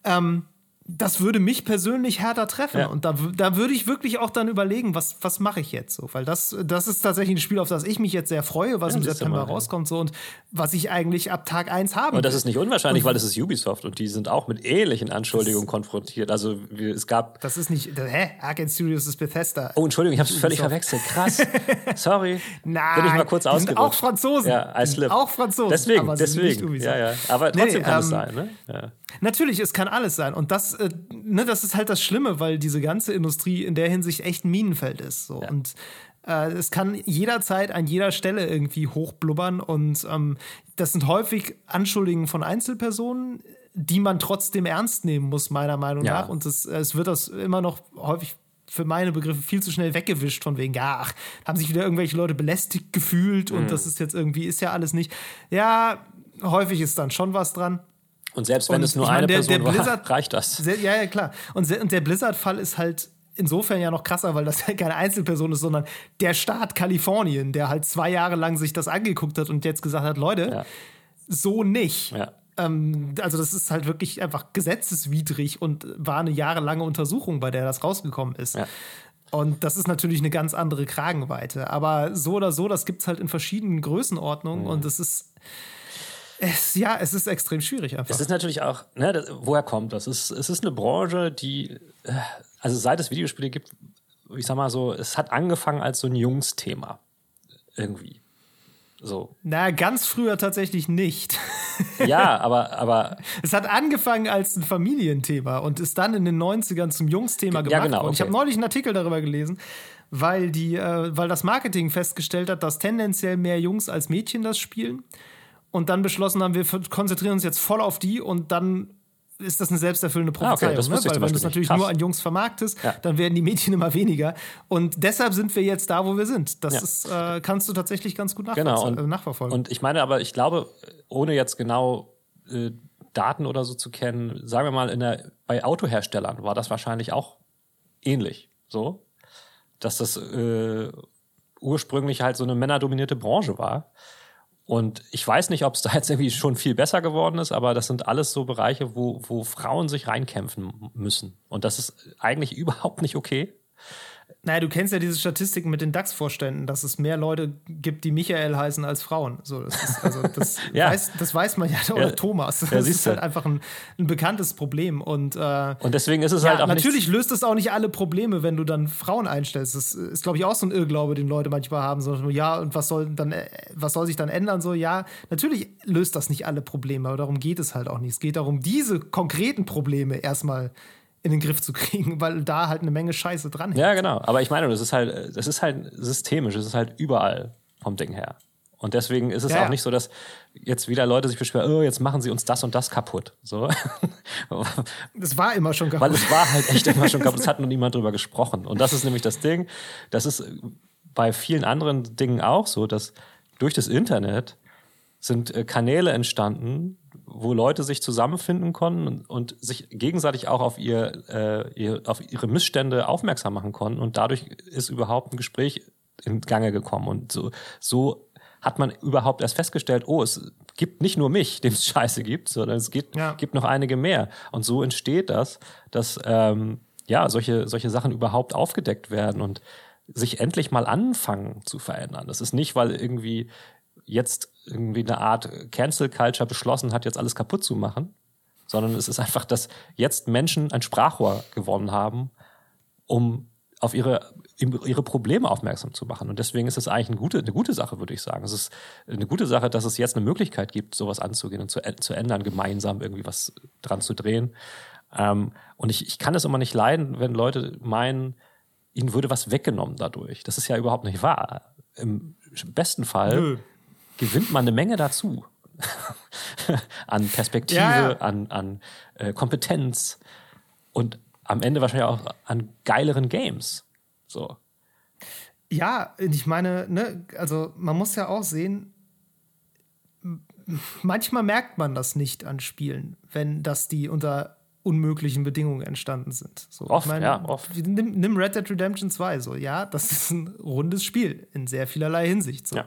Ähm, das würde mich persönlich härter treffen. Ja. Und da, da würde ich wirklich auch dann überlegen, was, was mache ich jetzt so? Weil das, das ist tatsächlich ein Spiel, auf das ich mich jetzt sehr freue, was ja, im September mal, rauskommt so und was ich eigentlich ab Tag 1 habe. Und das ist nicht unwahrscheinlich, und, weil das ist Ubisoft und die sind auch mit ähnlichen Anschuldigungen konfrontiert. Also es gab. Das ist nicht. Hä? Arcade Studios ist Bethesda. Oh, Entschuldigung, ich habe es völlig verwechselt. Krass. (laughs) Sorry. Nein. Bin ich mal kurz ausgerutscht. Auch Franzosen. Ja, I slip. Auch Franzosen. Deswegen, deswegen. Ja, ja. Aber trotzdem nee, kann ähm, es sein, ne? Ja. Natürlich, es kann alles sein. Und das, äh, ne, das ist halt das Schlimme, weil diese ganze Industrie in der Hinsicht echt ein Minenfeld ist. So. Ja. Und äh, es kann jederzeit an jeder Stelle irgendwie hochblubbern. Und ähm, das sind häufig Anschuldigungen von Einzelpersonen, die man trotzdem ernst nehmen muss, meiner Meinung ja. nach. Und es, es wird das immer noch häufig für meine Begriffe viel zu schnell weggewischt von wegen, ja, ach, haben sich wieder irgendwelche Leute belästigt gefühlt und mhm. das ist jetzt irgendwie, ist ja alles nicht. Ja, häufig ist dann schon was dran. Und selbst wenn und es nur eine der, Person der Blizzard, war, reicht das. Sehr, ja, ja, klar. Und, und der Blizzard-Fall ist halt insofern ja noch krasser, weil das ja keine Einzelperson ist, sondern der Staat Kalifornien, der halt zwei Jahre lang sich das angeguckt hat und jetzt gesagt hat, Leute, ja. so nicht. Ja. Ähm, also das ist halt wirklich einfach gesetzeswidrig und war eine jahrelange Untersuchung, bei der das rausgekommen ist. Ja. Und das ist natürlich eine ganz andere Kragenweite. Aber so oder so, das gibt es halt in verschiedenen Größenordnungen mhm. und es ist es, ja, es ist extrem schwierig einfach. Es ist natürlich auch, ne, das, woher kommt das? Es, es ist eine Branche, die, äh, also seit es Videospiele gibt, ich sag mal so, es hat angefangen als so ein Jungsthema. Irgendwie. So. Na, ganz früher tatsächlich nicht. (laughs) Ja, aber, aber. Es hat angefangen als ein Familienthema und ist dann in den 90ern zum Jungsthema gemacht ja, genau, worden. Okay. Ich habe neulich einen Artikel darüber gelesen, weil, die, äh, weil das Marketing festgestellt hat, dass tendenziell mehr Jungs als Mädchen das spielen und dann beschlossen haben, wir konzentrieren uns jetzt voll auf die und dann ist das eine selbsterfüllende Prophezeiung. Ah, okay, ne? Weil wenn du es natürlich Krass. nur an Jungs vermarktest, ja. dann werden die Mädchen immer weniger. Und deshalb sind wir jetzt da, wo wir sind. Das ja. ist, äh, kannst du tatsächlich ganz gut genau. und, äh, nachverfolgen. Und ich meine aber, ich glaube, ohne jetzt genau äh, Daten oder so zu kennen, sagen wir mal, in der, bei Autoherstellern war das wahrscheinlich auch ähnlich. So, dass das äh, ursprünglich halt so eine männerdominierte Branche war. Und ich weiß nicht, ob es da jetzt irgendwie schon viel besser geworden ist, aber das sind alles so Bereiche, wo, wo Frauen sich reinkämpfen müssen. Und das ist eigentlich (laughs) überhaupt nicht okay. Naja, du kennst ja diese Statistiken mit den DAX-Vorständen, dass es mehr Leute gibt, die Michael heißen als Frauen. So, das, ist, also das, (laughs) ja. weiß, das weiß man ja, oder ja. Thomas. Das ja, ist halt einfach ein, ein, bekanntes Problem. Und, äh, und deswegen ist es halt auch Natürlich löst es auch nicht alle Probleme, wenn du dann Frauen einstellst. Das ist, glaube ich, auch so ein Irrglaube, den Leute manchmal haben. So, ja, und was soll, dann, äh, was soll sich dann ändern? So, ja, natürlich löst das nicht alle Probleme, aber darum geht es halt auch nicht. Es geht darum, diese konkreten Probleme erstmal in den Griff zu kriegen, (laughs) weil da halt eine Menge Scheiße dran hängt. Ja, genau. Aber ich meine, das ist halt, das ist halt systemisch, es ist halt überall vom Ding her. Und deswegen ist es ja, auch ja. nicht so, dass jetzt wieder Leute sich beschweren, oh, jetzt machen sie uns das und das kaputt. So. (laughs) Das war immer schon kaputt. Weil es war halt echt immer schon (laughs) kaputt. Es hat nur niemand drüber gesprochen. Und das ist nämlich das Ding. Das ist bei vielen anderen Dingen auch so, dass durch das Internet sind äh, Kanäle entstanden, wo Leute sich zusammenfinden konnten und, und sich gegenseitig auch auf, ihr, äh, ihr, auf ihre Missstände aufmerksam machen konnten. Und dadurch ist überhaupt ein Gespräch in Gange gekommen. Und so, so hat man überhaupt erst festgestellt, oh, es gibt nicht nur mich, (laughs) dem es Scheiße gibt, sondern es gibt, ja. gibt noch einige mehr. Und so entsteht das, dass ähm, ja solche, solche Sachen überhaupt aufgedeckt werden und sich endlich mal anfangen zu verändern. Das ist nicht, weil irgendwie jetzt irgendwie eine Art Cancel Culture beschlossen hat, jetzt alles kaputt zu machen, sondern es ist einfach, dass jetzt Menschen ein Sprachrohr gewonnen haben, um auf ihre, ihre Probleme aufmerksam zu machen. Und deswegen ist es eigentlich eine gute, eine gute Sache, würde ich sagen. Es ist eine gute Sache, dass es jetzt eine Möglichkeit gibt, sowas anzugehen und zu, zu ändern, gemeinsam irgendwie was dran zu drehen. Ähm, und ich, ich kann es immer nicht leiden, wenn Leute meinen, ihnen würde was weggenommen dadurch. Das ist ja überhaupt nicht wahr. Im besten Fall Nö gewinnt man eine Menge dazu. (laughs) an Perspektive, ja, an, an äh, Kompetenz und am Ende wahrscheinlich auch an geileren Games. So. Ja, ich meine, ne, also man muss ja auch sehen, manchmal merkt man das nicht an Spielen, wenn das die unter unmöglichen Bedingungen entstanden sind. So, oft, ich mein, ja, oft. Nimm, nimm, Red Dead Redemption 2, so, ja, das ist ein rundes Spiel in sehr vielerlei Hinsicht. So. Ja.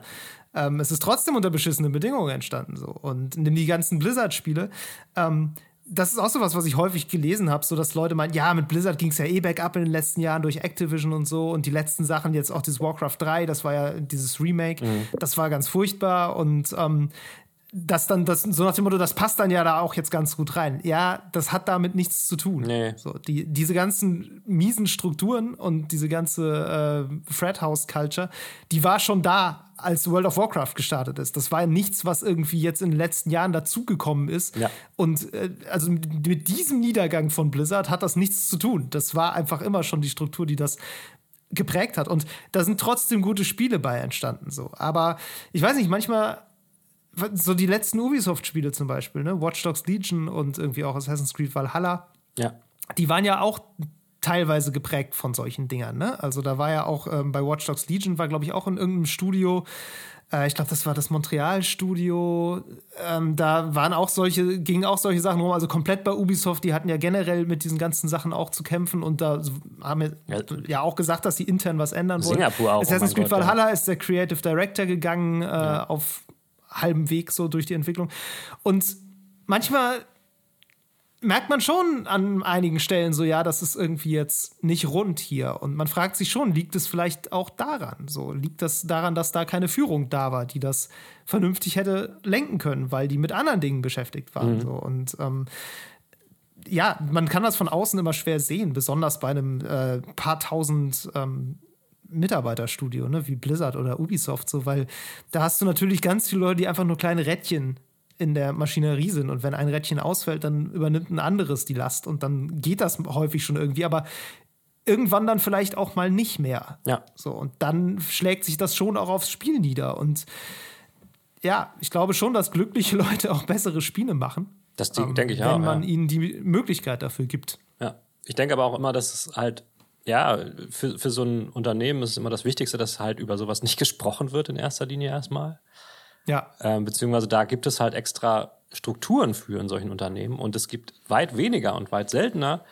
Ähm, es ist trotzdem unter beschissenen Bedingungen entstanden. So. Und nimm die ganzen Blizzard-Spiele. Ähm, das ist auch so was, was ich häufig gelesen habe, so dass Leute meinen, ja, mit Blizzard ging es ja eh bergab in den letzten Jahren durch Activision und so und die letzten Sachen, jetzt auch dieses Warcraft 3, das war ja dieses Remake, mhm. das war ganz furchtbar und ähm, das dann, das, so nach dem Motto, das passt dann ja da auch jetzt ganz gut rein. Ja, das hat damit nichts zu tun. Nee. So, die, diese ganzen miesen Strukturen und diese ganze äh, Fred House Culture, die war schon da, als World of Warcraft gestartet ist. Das war nichts, was irgendwie jetzt in den letzten Jahren dazugekommen ist. Ja. Und äh, also mit, mit diesem Niedergang von Blizzard hat das nichts zu tun. Das war einfach immer schon die Struktur, die das geprägt hat. Und da sind trotzdem gute Spiele bei entstanden. So. Aber ich weiß nicht, manchmal so die letzten Ubisoft-Spiele zum Beispiel, ne? Watch Dogs Legion und irgendwie auch Assassin's Creed Valhalla. Ja. Die waren ja auch teilweise geprägt von solchen Dingern, ne? Also da war ja auch ähm, bei Watch Dogs Legion war, glaube ich, auch in irgendeinem Studio. Äh, ich glaube, das war das Montreal-Studio. Ähm, da waren auch solche, gingen auch solche Sachen rum. Also komplett bei Ubisoft, die hatten ja generell mit diesen ganzen Sachen auch zu kämpfen und da haben wir ja, auch gesagt, dass sie intern was ändern wollen. Singapur auch. Assassin's oh Creed Valhalla ja. ist der Creative Director gegangen äh, ja. auf halbem Weg so durch die Entwicklung. Und manchmal merkt man schon an einigen Stellen so, ja, das ist irgendwie jetzt nicht rund hier. Und man fragt sich schon, liegt es vielleicht auch daran? So, liegt das daran, dass da keine Führung da war, die das vernünftig hätte lenken können, weil die mit anderen Dingen beschäftigt waren? Mhm. So. Und ähm, ja, man kann das von außen immer schwer sehen, besonders bei einem äh, paar tausend ähm, Mitarbeiterstudio, ne, wie Blizzard oder Ubisoft, so, weil da hast du natürlich ganz viele Leute, die einfach nur kleine Rädchen in der Maschinerie sind. Und wenn ein Rädchen ausfällt, dann übernimmt ein anderes die Last. Und dann geht das häufig schon irgendwie. Aber irgendwann dann vielleicht auch mal nicht mehr. Ja. So, und dann schlägt sich das schon auch aufs Spiel nieder. Und ja, ich glaube schon, dass glückliche (laughs) Leute auch bessere Spiele machen. Das ähm, denke ich auch. Wenn man ja. ihnen die Möglichkeit dafür gibt. Ja. Ich denke aber auch immer, dass es halt, ja, für, für so ein Unternehmen ist es immer das Wichtigste, dass halt über sowas nicht (laughs) gesprochen wird in erster Linie erstmal. Ja. Ähm, beziehungsweise da gibt es halt extra Strukturen für in solchen Unternehmen und es gibt weit weniger und weit seltener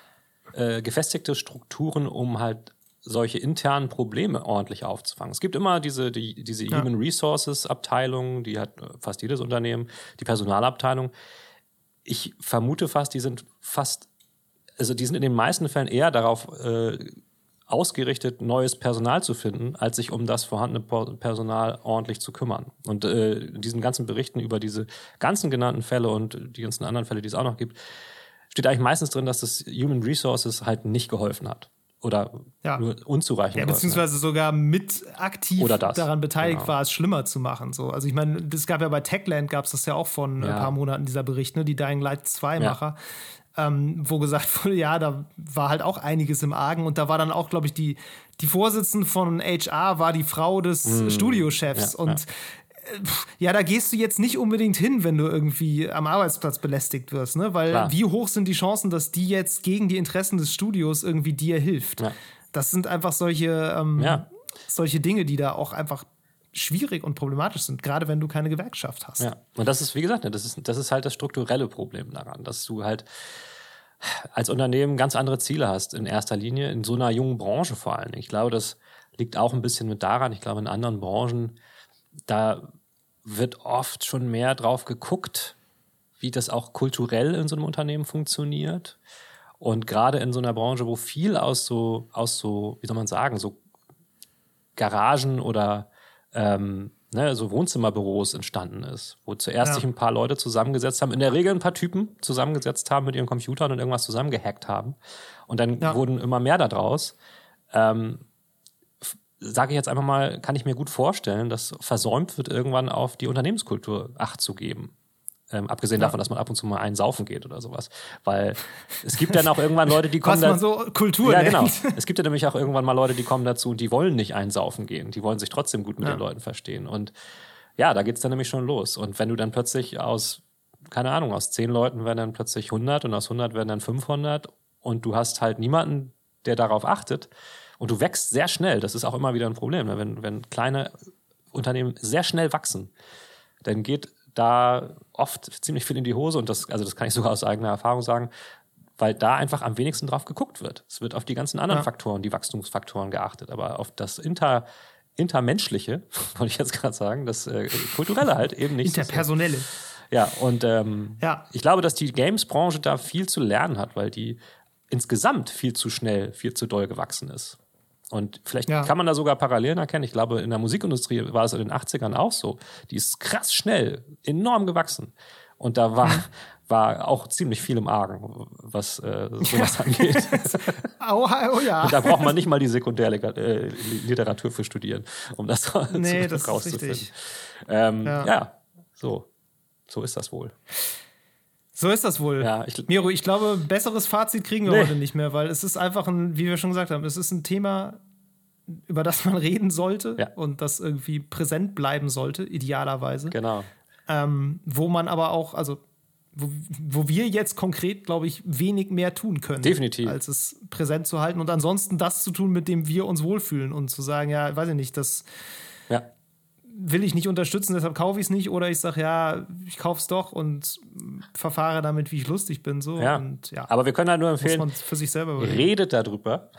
äh, gefestigte Strukturen, um halt solche internen Probleme ordentlich aufzufangen. Es gibt immer diese, die, diese ja. Human Resources Abteilung, die hat fast jedes Unternehmen, die Personalabteilung. Ich vermute fast, die sind fast, also die sind in den meisten Fällen eher darauf äh, ausgerichtet, neues Personal zu finden, als sich um das vorhandene Personal ordentlich zu kümmern. Und äh, in diesen ganzen Berichten über diese ganzen genannten Fälle und die ganzen anderen Fälle, die es auch noch gibt, steht eigentlich meistens drin, dass das Human Resources halt nicht geholfen hat. Oder ja. nur unzureichend. Ja, beziehungsweise hat. sogar mit aktiv daran beteiligt genau. war, es schlimmer zu machen. So. Also ich meine, es gab ja bei Techland gab es das ja auch von ja. ein paar Monaten, dieser Bericht, ne? die Dying Light 2-Macher. Ähm, wo gesagt wurde, ja, da war halt auch einiges im Argen und da war dann auch, glaube ich, die, die Vorsitzende von HR war die Frau des mm. Studiochefs ja, und ja. Äh, ja, da gehst du jetzt nicht unbedingt hin, wenn du irgendwie am Arbeitsplatz belästigt wirst, ne? Weil Klar. wie hoch sind die Chancen, dass die jetzt gegen die Interessen des Studios irgendwie dir hilft? Ja. Das sind einfach solche, ähm, ja. solche Dinge, die da auch einfach schwierig und problematisch sind, gerade wenn du keine Gewerkschaft hast. Ja, und das ist, wie gesagt, das ist, das ist halt das strukturelle Problem daran, dass du halt als Unternehmen ganz andere Ziele hast, in erster Linie, in so einer jungen Branche vor allem. Ich glaube, das liegt auch ein bisschen mit daran, ich glaube, in anderen Branchen, da wird oft schon mehr drauf geguckt, wie das auch kulturell in so einem Unternehmen funktioniert. Und gerade in so einer Branche, wo viel aus so, aus so, wie soll man sagen, so Garagen oder ähm, ne, so Wohnzimmerbüros entstanden ist, wo zuerst ja. sich ein paar Leute zusammengesetzt haben, in der Regel ein paar Typen zusammengesetzt haben mit ihren Computern und irgendwas zusammengehackt haben. Und dann ja. wurden immer mehr daraus. Ähm, Sage ich jetzt einfach mal, kann ich mir gut vorstellen, dass versäumt wird, irgendwann auf die Unternehmenskultur Acht zu geben. Ähm, abgesehen davon, dass man ab und zu mal einen saufen geht oder sowas. Weil es gibt dann auch irgendwann Leute, die (laughs) kommen. Was man so Kultur Ja, genau. (laughs) Es gibt ja nämlich auch irgendwann mal Leute, die kommen dazu und die wollen nicht einsaufen gehen. Die wollen sich trotzdem gut mit ja. den Leuten verstehen. Und ja, da geht's dann nämlich schon los. Und wenn du dann plötzlich aus, keine Ahnung, aus zehn Leuten werden dann plötzlich 100 und aus 100 werden dann 500 und du hast halt niemanden, der darauf achtet und du wächst sehr schnell. Das ist auch immer wieder ein Problem. Ne? Wenn, wenn kleine Unternehmen sehr schnell wachsen, dann geht da oft ziemlich viel in die Hose und das, also das kann ich sogar aus eigener Erfahrung sagen, weil da einfach am wenigsten drauf geguckt wird. Es wird auf die ganzen anderen ja. Faktoren, die Wachstumsfaktoren geachtet, aber auf das Inter, Intermenschliche, (laughs) wollte ich jetzt gerade sagen, das äh, Kulturelle halt eben nicht. Interpersonelle. Ja, und ähm, ja. ich glaube, dass die Games-Branche da viel zu lernen hat, weil die insgesamt viel zu schnell, viel zu doll gewachsen ist. Und vielleicht ja. kann man da sogar Parallelen erkennen. Ich glaube, in der Musikindustrie war es in den 80ern auch so. Die ist krass schnell, enorm gewachsen. Und da war, (laughs) war auch ziemlich viel im Argen, was äh, sowas angeht. (laughs) oh, oh ja. Und da braucht man nicht mal die Sekundärliteratur für studieren, um das, (laughs) nee, zu, das rauszufinden. Ähm, ja. ja, so. So ist das wohl. So ist das wohl. Ja, ich, Miro, ich glaube, besseres Fazit kriegen wir nee. heute nicht mehr, weil es ist einfach ein, wie wir schon gesagt haben, es ist ein Thema, über das man (laughs) reden sollte ja. und das irgendwie präsent bleiben sollte, idealerweise. Genau. Ähm, wo man aber auch, also wo, wo wir jetzt konkret, glaube ich, wenig mehr tun können. Definitiv. Als es präsent zu halten und ansonsten das zu tun, mit dem wir uns wohlfühlen und zu sagen, ja, weiß ich nicht, das ja will ich nicht unterstützen, deshalb kaufe ich es nicht. Oder ich sage, ja, ich kaufe es doch und verfahre damit, wie ich lustig bin. So. Ja. Und, ja. Aber wir können halt nur empfehlen, für sich selber redet darüber.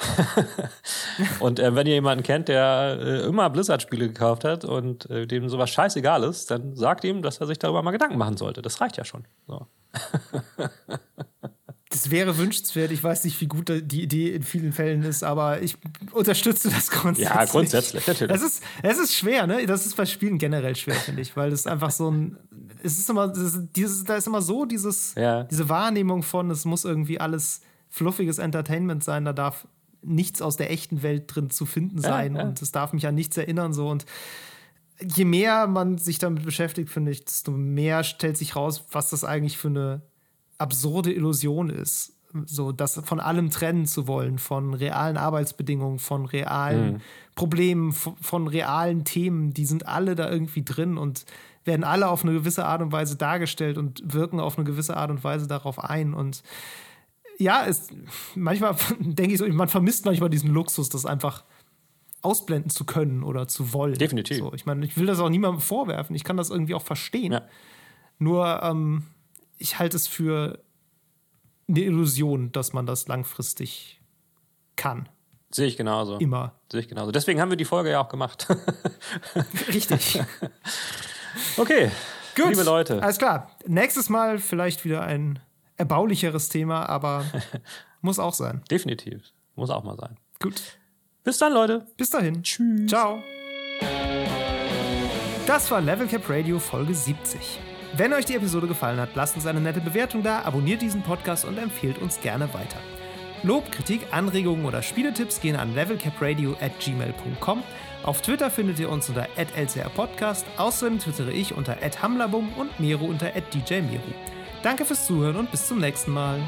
(laughs) und äh, wenn ihr jemanden kennt, der äh, immer Blizzard-Spiele gekauft hat und äh, dem sowas scheißegal ist, dann sagt ihm, dass er sich darüber mal Gedanken machen sollte. Das reicht ja schon. So. (laughs) Das wäre wünschenswert. Ich weiß nicht, wie gut die Idee in vielen Fällen ist, aber ich unterstütze das grundsätzlich. Ja, grundsätzlich, natürlich. Es ist, es ist schwer, ne? Das ist bei Spielen generell schwer, finde ich, weil es einfach so ein. Es ist immer, ist, dieses, da ist immer so dieses, ja. diese Wahrnehmung von, es muss irgendwie alles fluffiges Entertainment sein, da darf nichts aus der echten Welt drin zu finden sein ja, ja. und es darf mich an nichts erinnern, so und je mehr man sich damit beschäftigt, finde ich, desto mehr stellt sich raus, was das eigentlich für eine absurde Illusion ist. So, das von allem trennen zu wollen, von realen Arbeitsbedingungen, von realen mhm. Problemen, von, von, realen Themen, die sind alle da irgendwie drin und werden alle auf eine gewisse Art und Weise dargestellt und wirken auf eine gewisse Art und Weise darauf ein. Und ja, es, manchmal (laughs) denke ich so, man vermisst manchmal diesen Luxus, das einfach ausblenden zu können oder zu wollen. Definitiv. So, ich meine, ich will das auch niemandem vorwerfen. Ich kann das irgendwie auch verstehen. Ja. Nur, ähm, ich halte es für eine Illusion, dass man das langfristig kann. Sehe ich genauso. Immer. Sehe ich genauso. Deswegen haben wir die Folge ja auch gemacht. (laughs) Richtig. (laughs) okay. Gut. Liebe Leute. Alles klar. Nächstes Mal vielleicht wieder ein erbaulicheres Thema, aber (laughs) muss auch sein. Definitiv. Muss auch mal sein. Gut. Bis dann, Leute. Bis dahin. Tschüss. Ciao. Das war Level Cap Radio Folge 70. Wenn euch die Episode gefallen hat, lasst uns eine nette Bewertung da, abonniert diesen Podcast und empfehlt uns gerne weiter. Lob, Kritik, Anregungen oder Spieletipps gehen an levelcapradio at gmail.com. Auf Twitter findet ihr uns unter lcrpodcast, außerdem twittere ich unter hamlabum und Mero unter djmeru. Danke fürs Zuhören und bis zum nächsten Mal.